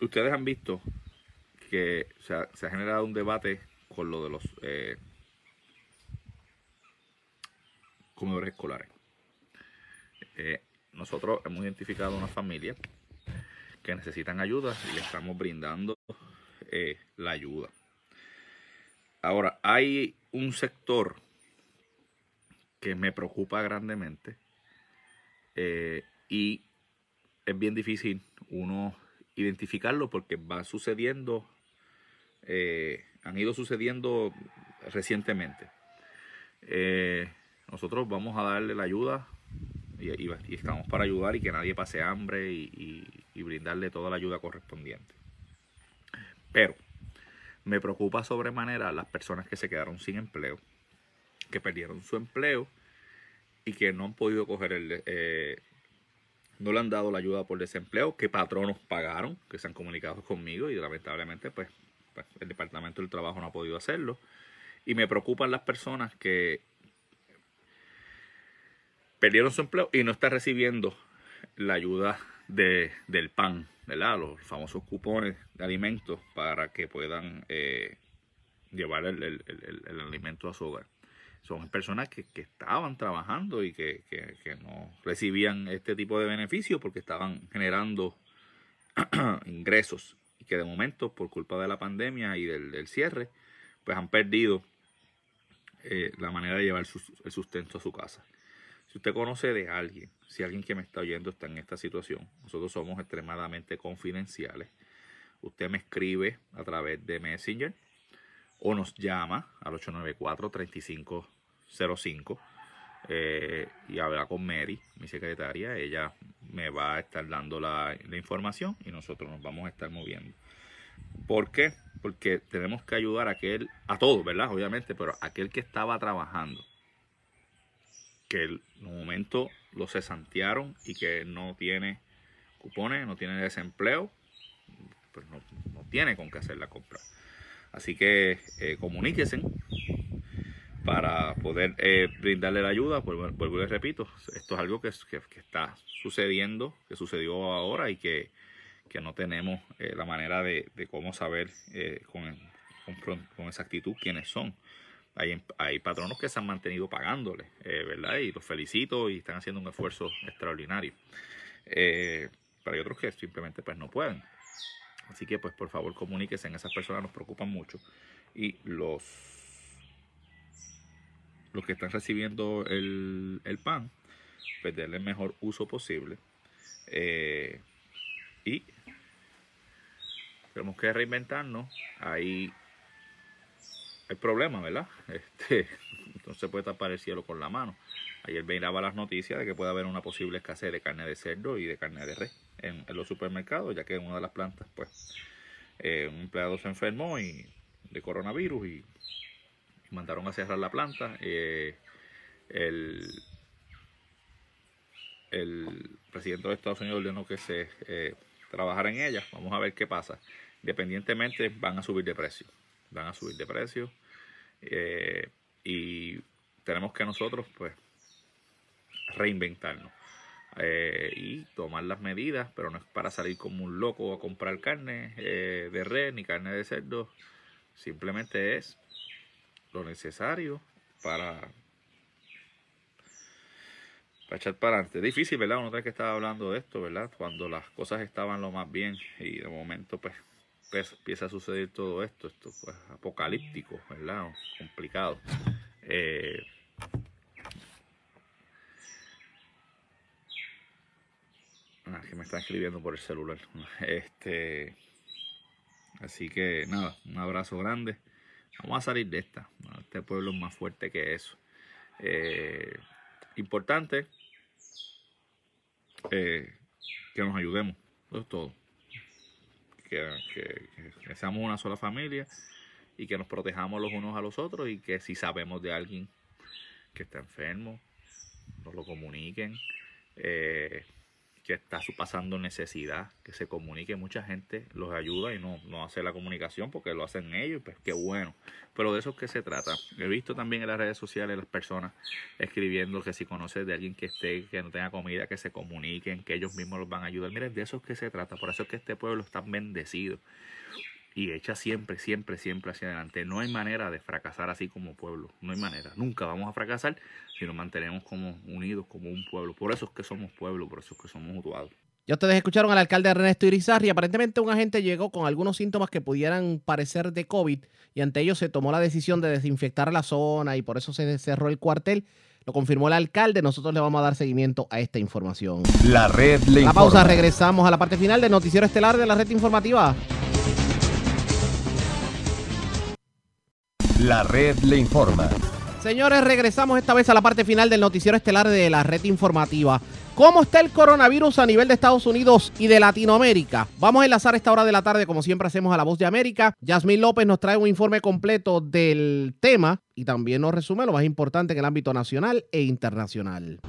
ustedes han visto que se ha, generado un debate con lo de los eh, comedores escolares. Nosotros hemos identificado una familia que necesitan ayuda y le estamos brindando eh, la ayuda. Ahora, hay un sector que me preocupa grandemente eh, y es bien difícil uno identificarlo porque va sucediendo, eh, han ido sucediendo recientemente. Nosotros vamos a darle la ayuda y- y estamos para ayudar y que nadie pase hambre y, y- brindarle toda la ayuda correspondiente. Pero me preocupa sobremanera las personas que se quedaron sin empleo, que perdieron su empleo y que no han podido coger el, eh, no le han dado la ayuda por desempleo, que patronos pagaron, que se han comunicado conmigo y lamentablemente pues, pues, el Departamento del Trabajo no ha podido hacerlo. Y me preocupan las personas que perdieron su empleo y no están recibiendo la ayuda de, del PAN, ¿verdad? Los famosos cupones de alimentos para que puedan eh, llevar el, alimento a su hogar. Son personas que, estaban trabajando y que, no recibían este tipo de beneficios porque estaban generando [clears throat] ingresos y que de momento por culpa de la pandemia y del, cierre pues han perdido eh, la manera de llevar el sustento a su casa. Usted conoce de alguien, si alguien que me está oyendo está en esta situación, nosotros somos extremadamente confidenciales. Usted me escribe a través de Messenger o nos llama al 894-3505 eh, y habla con Mary, mi secretaria. Ella me va a estar dando la, la información y nosotros nos vamos a estar moviendo. ¿Por qué? Porque tenemos que ayudar a aquel, a todos, ¿verdad? Obviamente, pero a aquel que estaba trabajando, que en un momento lo cesantearon y que no tiene cupones, no tiene desempleo, pues no, no tiene con qué hacer la compra. Así que eh, comuníquense para poder eh, brindarle la ayuda. Vuelvo, y les repito, esto es algo que, que- está sucediendo, que sucedió ahora y que, que no tenemos eh, la manera de, de cómo saber eh, con, con con exactitud quiénes son. Hay, em- hay patronos que se han mantenido pagándole, eh, ¿verdad? Y los felicito y están haciendo un esfuerzo extraordinario. Eh, pero hay otros que simplemente pues no pueden. Así que pues por favor comuníquense, esas personas nos preocupan mucho. Y los, los que están recibiendo el, el pan, pues, darle el mejor uso posible. Eh, y tenemos que reinventarnos. Ahí hay problemas, ¿verdad? [laughs] Este, no se puede tapar el cielo con la mano. Ayer miraba las noticias de que puede haber una posible escasez de carne de cerdo y de carne de res en, los supermercados, ya que en una de las plantas, pues, eh, un empleado se enfermó y de coronavirus y, mandaron a cerrar la planta. Eh, el, el presidente de Estados Unidos ordenó que se eh, trabajara en ella. Vamos a ver qué pasa. Independientemente, van a subir de precio. Van a subir de precio. Eh, y tenemos que nosotros, pues, reinventarnos. eh, y tomar las medidas, pero no es para salir como un loco a comprar carne eh, de res ni carne de cerdo. Simplemente es lo necesario para, para echar para adelante. Es difícil, ¿verdad? Uno tiene que estar hablando de esto, ¿verdad? Cuando las cosas estaban lo más bien y de momento, pues, empieza a suceder todo esto. Esto pues apocalíptico, ¿verdad? Complicado. Eh, ah, que me están escribiendo por el celular. [laughs] Este, así que nada, un abrazo grande. Vamos a salir de esta. Este pueblo es más fuerte que eso. Eh, importante eh, que nos ayudemos. Eso es todo. Que, seamos una sola familia y que nos protejamos los unos a los otros y que si sabemos de alguien que está enfermo, nos lo comuniquen. eh, que está pasando necesidad, que se comunique. Mucha gente los ayuda y no, no hace la comunicación porque lo hacen ellos, pues qué bueno. Pero de eso es que se trata. He visto también en las redes sociales las personas escribiendo que si conoces de alguien que esté, que no tenga comida, que se comuniquen, que ellos mismos los van a ayudar. Miren, de eso es que se trata. Por eso es que este pueblo está bendecido y echa siempre, siempre, siempre hacia adelante. No hay manera de fracasar así como pueblo. No hay manera. Nunca vamos a fracasar si nos mantenemos como unidos, como un pueblo. Por eso es que somos pueblo, por eso es que somos mutuados. Ya ustedes escucharon al alcalde Ernesto Irizarry. Aparentemente un agente llegó con algunos síntomas que pudieran parecer de COVID y ante ello se tomó la decisión de desinfectar la zona y por eso se cerró el cuartel. Lo confirmó el alcalde. Nosotros le vamos a dar seguimiento a esta información. La red le La pausa, regresamos a la parte final del noticiero estelar de la red informativa. La red le informa. Señores, regresamos esta vez a la parte final del noticiero estelar de la red informativa. ¿Cómo está el coronavirus a nivel de Estados Unidos y de Latinoamérica? Vamos a enlazar esta hora de la tarde, como siempre hacemos, a la voz de América. Yasmín López nos trae un informe completo del tema y también nos resume lo más importante en el ámbito nacional e internacional.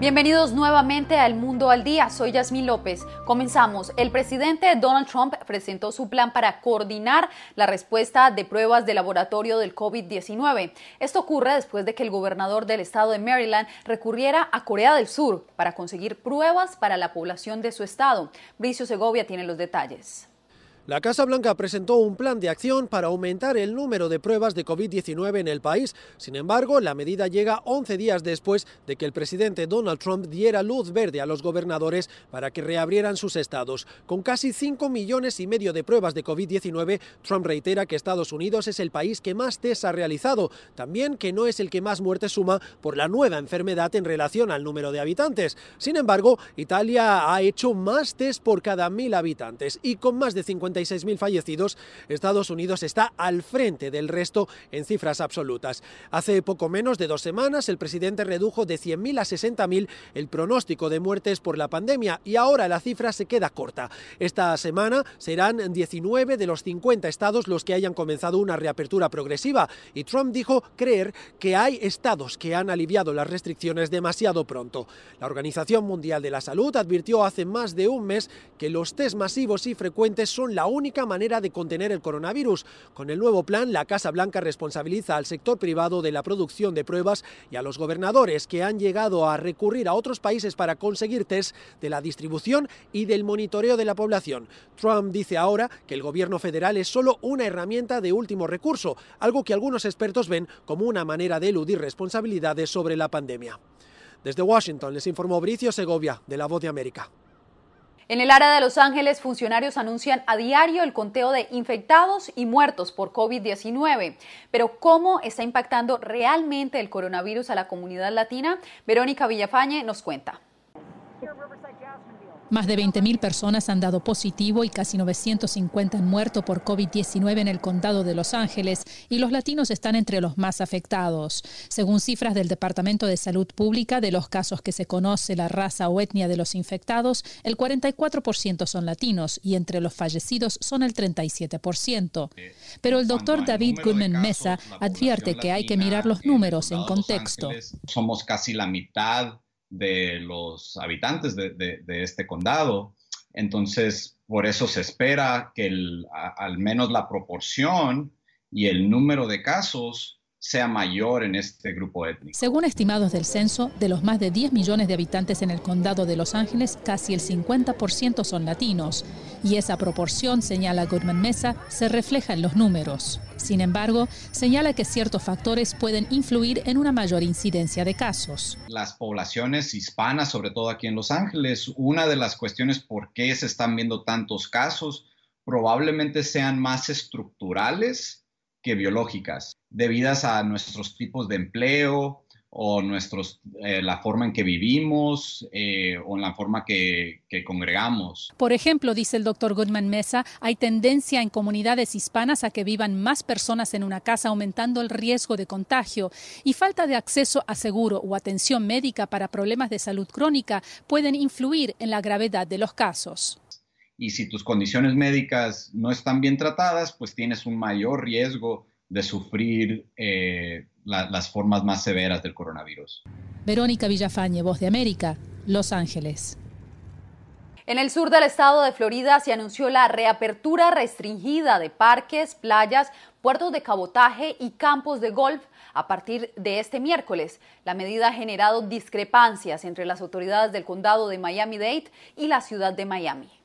Bienvenidos nuevamente al Mundo al Día. Soy Yasmín López. Comenzamos. El presidente Donald Trump presentó su plan para coordinar la respuesta de pruebas de laboratorio del COVID-19. Esto ocurre después de que el gobernador del estado de Maryland recurriera a Corea del Sur para conseguir pruebas para la población de su estado. Bricio Segovia tiene los detalles. La Casa Blanca presentó un plan de acción para aumentar el número de pruebas de COVID-19 en el país. Sin embargo, la medida llega 11 días después de que el presidente Donald Trump diera luz verde a los gobernadores para que reabrieran sus estados. Con casi 5 millones y medio de pruebas de COVID-19, Trump reitera que Estados Unidos es el país que más test ha realizado, también que no es el que más muertes suma por la nueva enfermedad en relación al número de habitantes. Sin embargo, Italia ha hecho más test por cada mil habitantes y con más de 50 46.000 fallecidos, Estados Unidos está al frente del resto en cifras absolutas. Hace poco menos de dos semanas, el presidente redujo de 100.000 a 60.000 el pronóstico de muertes por la pandemia y ahora la cifra se queda corta. Esta semana serán 19 de los 50 estados los que hayan comenzado una reapertura progresiva y Trump dijo creer que hay estados que han aliviado las restricciones demasiado pronto. La Organización Mundial de la Salud advirtió hace más de un mes que los test masivos y frecuentes son la única manera de contener el coronavirus. Con el nuevo plan, la Casa Blanca responsabiliza al sector privado de la producción de pruebas y a los gobernadores que han llegado a recurrir a otros países para conseguir test de la distribución y del monitoreo de la población. Trump dice ahora que el gobierno federal es solo una herramienta de último recurso, algo que algunos expertos ven como una manera de eludir responsabilidades sobre la pandemia. Desde Washington les informó Bricio Segovia, de La Voz de América. En el área de Los Ángeles, funcionarios anuncian a diario el conteo de infectados y muertos por COVID-19. Pero ¿cómo está impactando realmente el coronavirus a la comunidad latina? Verónica Villafañe nos cuenta. Más de 20.000 personas han dado positivo y casi 950 han muerto por COVID-19 en el condado de Los Ángeles y los latinos están entre los más afectados. Según cifras del Departamento de Salud Pública, de los casos que se conoce la raza o etnia de los infectados, el 44% son latinos y entre los fallecidos son el 37%. Pero el doctor David Goodman Mesa advierte que hay que mirar los números en contexto. Somos casi la mitad de los habitantes de, este condado. Entonces, por eso se espera que al menos la proporción y el número de casos sea mayor en este grupo étnico. Según estimados del censo, de los más de 10 millones de habitantes en el condado de Los Ángeles, casi el 50% son latinos, y esa proporción, señala Goodman Mesa, se refleja en los números. Sin embargo, señala que ciertos factores pueden influir en una mayor incidencia de casos. Las poblaciones hispanas, sobre todo aquí en Los Ángeles, una de las cuestiones por qué se están viendo tantos casos probablemente sean más estructurales que biológicas, debidas a nuestros tipos de empleo o nuestros, eh, la forma en que vivimos eh, o en la forma que, que, congregamos. Por ejemplo, dice el doctor Goodman Mesa, hay tendencia en comunidades hispanas a que vivan más personas en una casa, aumentando el riesgo de contagio, y falta de acceso a seguro o atención médica para problemas de salud crónica pueden influir en la gravedad de los casos y si tus condiciones médicas no están bien tratadas, pues tienes un mayor riesgo de sufrir eh, las formas más severas del coronavirus. Verónica Villafañe, Voz de América, Los Ángeles. En el sur del estado de Florida se anunció la reapertura restringida de parques, playas, puertos de cabotaje y campos de golf a partir de este miércoles. La medida ha generado discrepancias entre las autoridades del condado de Miami-Dade y la ciudad de Miami.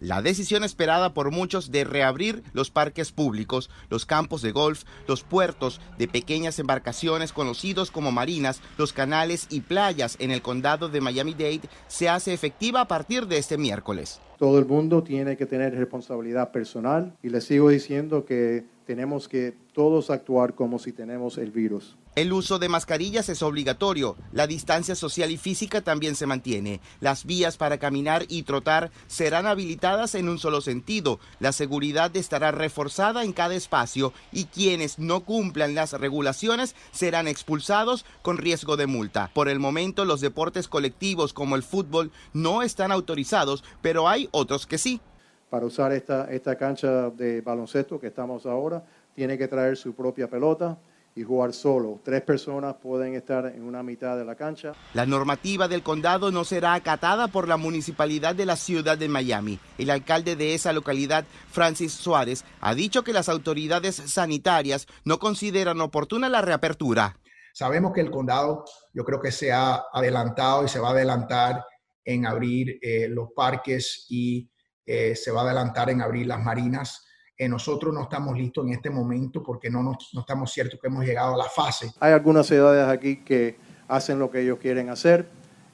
La decisión esperada por muchos de reabrir los parques públicos, los campos de golf, los puertos de pequeñas embarcaciones conocidos como marinas, los canales y playas en el condado de Miami-Dade se hace efectiva a partir de este miércoles. Todo el mundo tiene que tener responsabilidad personal y les sigo diciendo que tenemos que todos actuar como si tenemos el virus. El uso de mascarillas es obligatorio, la distancia social y física también se mantiene, las vías para caminar y trotar serán habilitadas en un solo sentido, la seguridad estará reforzada en cada espacio y quienes no cumplan las regulaciones serán expulsados con riesgo de multa. Por el momento los deportes colectivos como el fútbol no están autorizados, pero hay otros que sí para usar esta, esta cancha de baloncesto que estamos ahora, tiene que traer su propia pelota y jugar solo. Tres personas pueden estar en una mitad de la cancha. La normativa del condado no será acatada por la municipalidad de la ciudad de Miami. El alcalde de esa localidad, Francis Suárez, ha dicho que las autoridades sanitarias no consideran oportuna la reapertura. Sabemos que el condado yo creo que se ha adelantado y se va a adelantar en abrir eh, los parques y eh, se va a adelantar en abrir las marinas. Eh, nosotros no estamos listos en este momento porque no, no estamos ciertos que hemos llegado a la fase. Hay algunas ciudades aquí que hacen lo que ellos quieren hacer.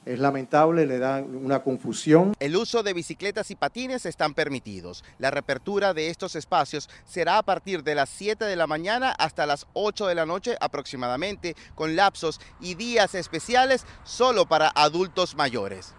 Es lamentable, le dan una confusión. El uso de bicicletas y patines están permitidos. La reapertura de estos espacios será a partir de las 7 de la mañana hasta las 8 de la noche aproximadamente, con lapsos y días especiales solo para adultos mayores.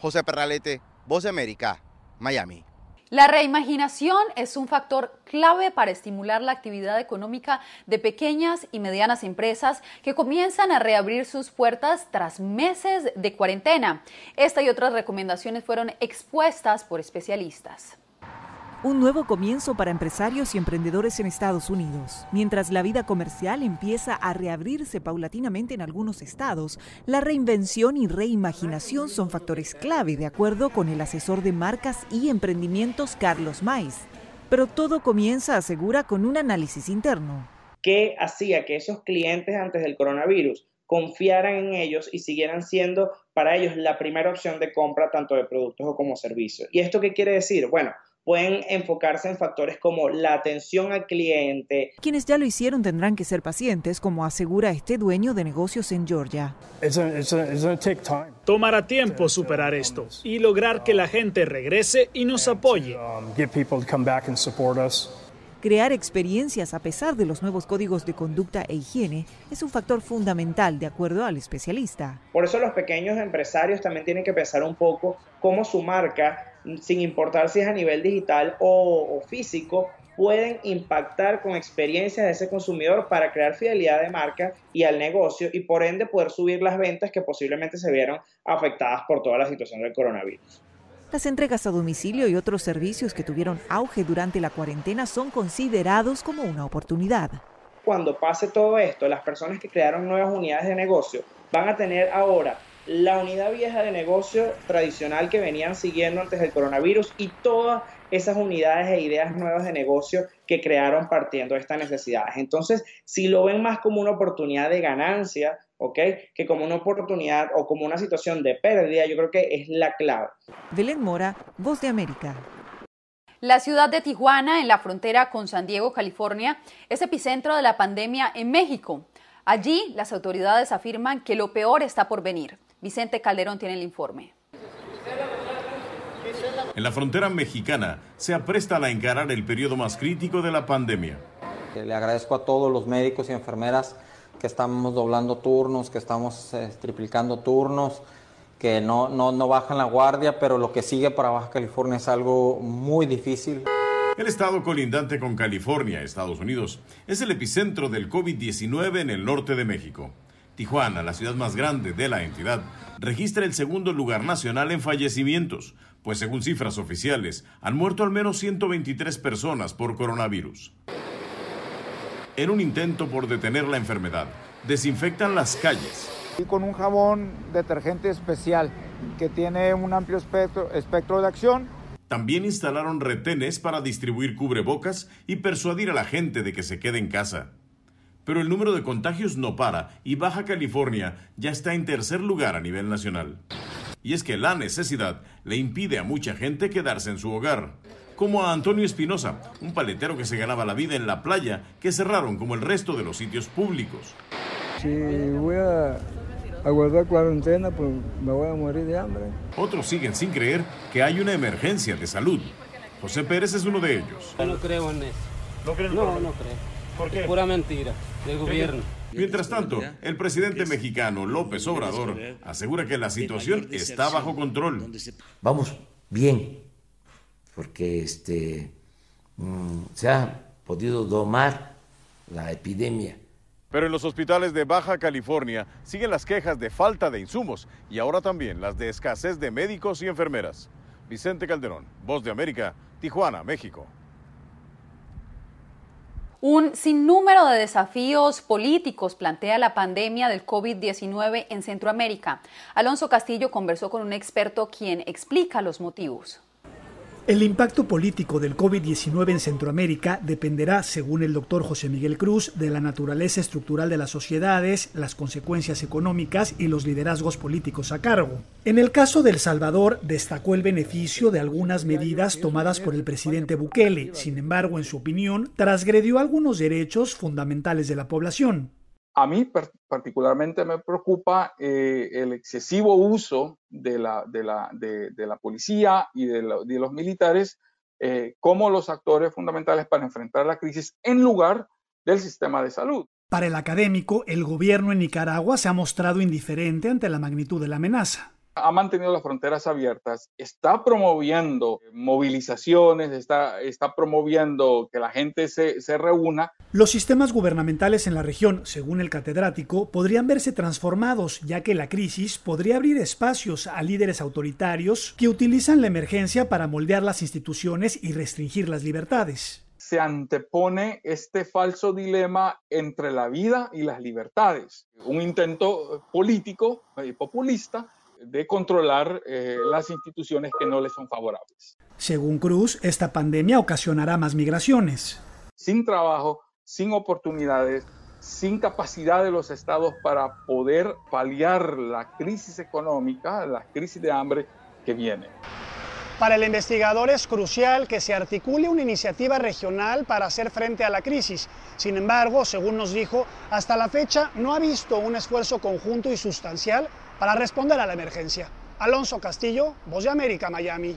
José Perralete, Voz de América, Miami. La reimaginación es un factor clave para estimular la actividad económica de pequeñas y medianas empresas que comienzan a reabrir sus puertas tras meses de cuarentena. Esta y otras recomendaciones fueron expuestas por especialistas. Un nuevo comienzo para empresarios y emprendedores en Estados Unidos. Mientras la vida comercial empieza a reabrirse paulatinamente en algunos estados, la reinvención y reimaginación son factores clave, de acuerdo con el asesor de marcas y emprendimientos Carlos Maiz. Pero todo comienza, asegura, con un análisis interno. ¿Qué hacía que esos clientes antes del coronavirus confiaran en ellos y siguieran siendo para ellos la primera opción de compra tanto de productos como servicios? ¿Y esto qué quiere decir? Bueno, pueden enfocarse en factores como la atención al cliente. Quienes ya lo hicieron tendrán que ser pacientes, como asegura este dueño de negocios en Georgia. Tomará tiempo superar esto y lograr que la gente regrese y nos apoye. Crear experiencias a pesar de los nuevos códigos de conducta e higiene es un factor fundamental, de acuerdo al especialista. Por eso los pequeños empresarios también tienen que pensar un poco cómo su marca, sin importar si es a nivel digital o, o físico, pueden impactar con experiencias de ese consumidor para crear fidelidad de marca y al negocio y por ende poder subir las ventas que posiblemente se vieron afectadas por toda la situación del coronavirus. Las entregas a domicilio y otros servicios que tuvieron auge durante la cuarentena son considerados como una oportunidad. Cuando pase todo esto, las personas que crearon nuevas unidades de negocio van a tener ahora la unidad vieja de negocio tradicional que venían siguiendo antes del coronavirus y todas esas unidades e ideas nuevas de negocio que crearon partiendo de estas necesidades. Entonces, si lo ven más como una oportunidad de ganancia, ¿ok? Que como una oportunidad o como una situación de pérdida, yo creo que es la clave. Belén Mora, Voz de América. La ciudad de Tijuana, en la frontera con San Diego, California, es epicentro de la pandemia en México. Allí, las autoridades afirman que lo peor está por venir. Vicente Calderón tiene el informe. En la frontera mexicana se apresta a encarar el periodo más crítico de la pandemia. Le agradezco a todos los médicos y enfermeras que estamos doblando turnos, que estamos eh, triplicando turnos, que no, no, no bajan la guardia, pero lo que sigue para Baja California es algo muy difícil. El estado colindante con California, Estados Unidos, es el epicentro del COVID-19 en el norte de México. Tijuana, la ciudad más grande de la entidad, registra el segundo lugar nacional en fallecimientos, pues según cifras oficiales, han muerto al menos 123 personas por coronavirus. En un intento por detener la enfermedad, desinfectan las calles. Y con un jabón detergente especial que tiene un amplio espectro, espectro de acción. También instalaron retenes para distribuir cubrebocas y persuadir a la gente de que se quede en casa. Pero el número de contagios no para y Baja California ya está en tercer lugar a nivel nacional. Y es que la necesidad le impide a mucha gente quedarse en su hogar como a Antonio Espinosa, un paletero que se ganaba la vida en la playa, que cerraron como el resto de los sitios públicos. Si voy a, guardar cuarentena, pues me voy a morir de hambre. Otros siguen sin creer que hay una emergencia de salud. José Pérez es uno de ellos. Yo no creo en eso. ¿No creen No, no creo. ¿Por qué? Es pura mentira del gobierno. Mientras tanto, el presidente mexicano López Obrador asegura que la situación está bajo control. Vamos bien, porque este, mm, se ha podido domar la epidemia. Pero en los hospitales de Baja California siguen las quejas de falta de insumos y ahora también las de escasez de médicos y enfermeras. Vicente Calderón, Voz de América, Tijuana, México. Un sinnúmero de desafíos políticos plantea la pandemia del COVID-19 en Centroamérica. Alonso Castillo conversó con un experto quien explica los motivos. El impacto político del COVID-19 en Centroamérica dependerá, según el doctor José Miguel Cruz, de la naturaleza estructural de las sociedades, las consecuencias económicas y los liderazgos políticos a cargo. En el caso de El Salvador, destacó el beneficio de algunas medidas tomadas por el presidente Bukele. Sin embargo, en su opinión, transgredió algunos derechos fundamentales de la población. A mí particularmente me preocupa eh, el excesivo uso de la, policía y de los militares eh, como los actores fundamentales para enfrentar la crisis en lugar del sistema de salud. Para el académico, el gobierno en Nicaragua se ha mostrado indiferente ante la magnitud de la amenaza ha mantenido las fronteras abiertas, está promoviendo movilizaciones, está, está promoviendo que la gente se, se, reúna. Los sistemas gubernamentales en la región, según el catedrático, podrían verse transformados, ya que la crisis podría abrir espacios a líderes autoritarios que utilizan la emergencia para moldear las instituciones y restringir las libertades se antepone este falso dilema entre la vida y las libertades. Un intento político y populista de controlar eh, las instituciones que no les son favorables. Según Cruz, esta pandemia ocasionará más migraciones. Sin trabajo, sin oportunidades, sin capacidad de los estados para poder paliar la crisis económica, la crisis de hambre que viene. Para el investigador es crucial que se articule una iniciativa regional para hacer frente a la crisis. Sin embargo, según nos dijo, hasta la fecha no ha visto un esfuerzo conjunto y sustancial para responder a la emergencia. Alonso Castillo, Voz de América, Miami.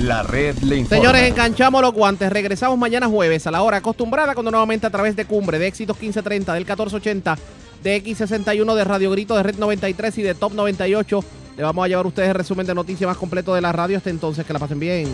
La red le informa. Señores, enganchamos los guantes. Regresamos mañana jueves a la hora acostumbrada cuando nuevamente a través de Cumbre, de Éxitos 1530, del 1480, de X61, de Radio Grito, de Red 93 y de Top 98. Le vamos a llevar a ustedes el resumen de noticias más completo de la radio. Hasta entonces, que la pasen bien.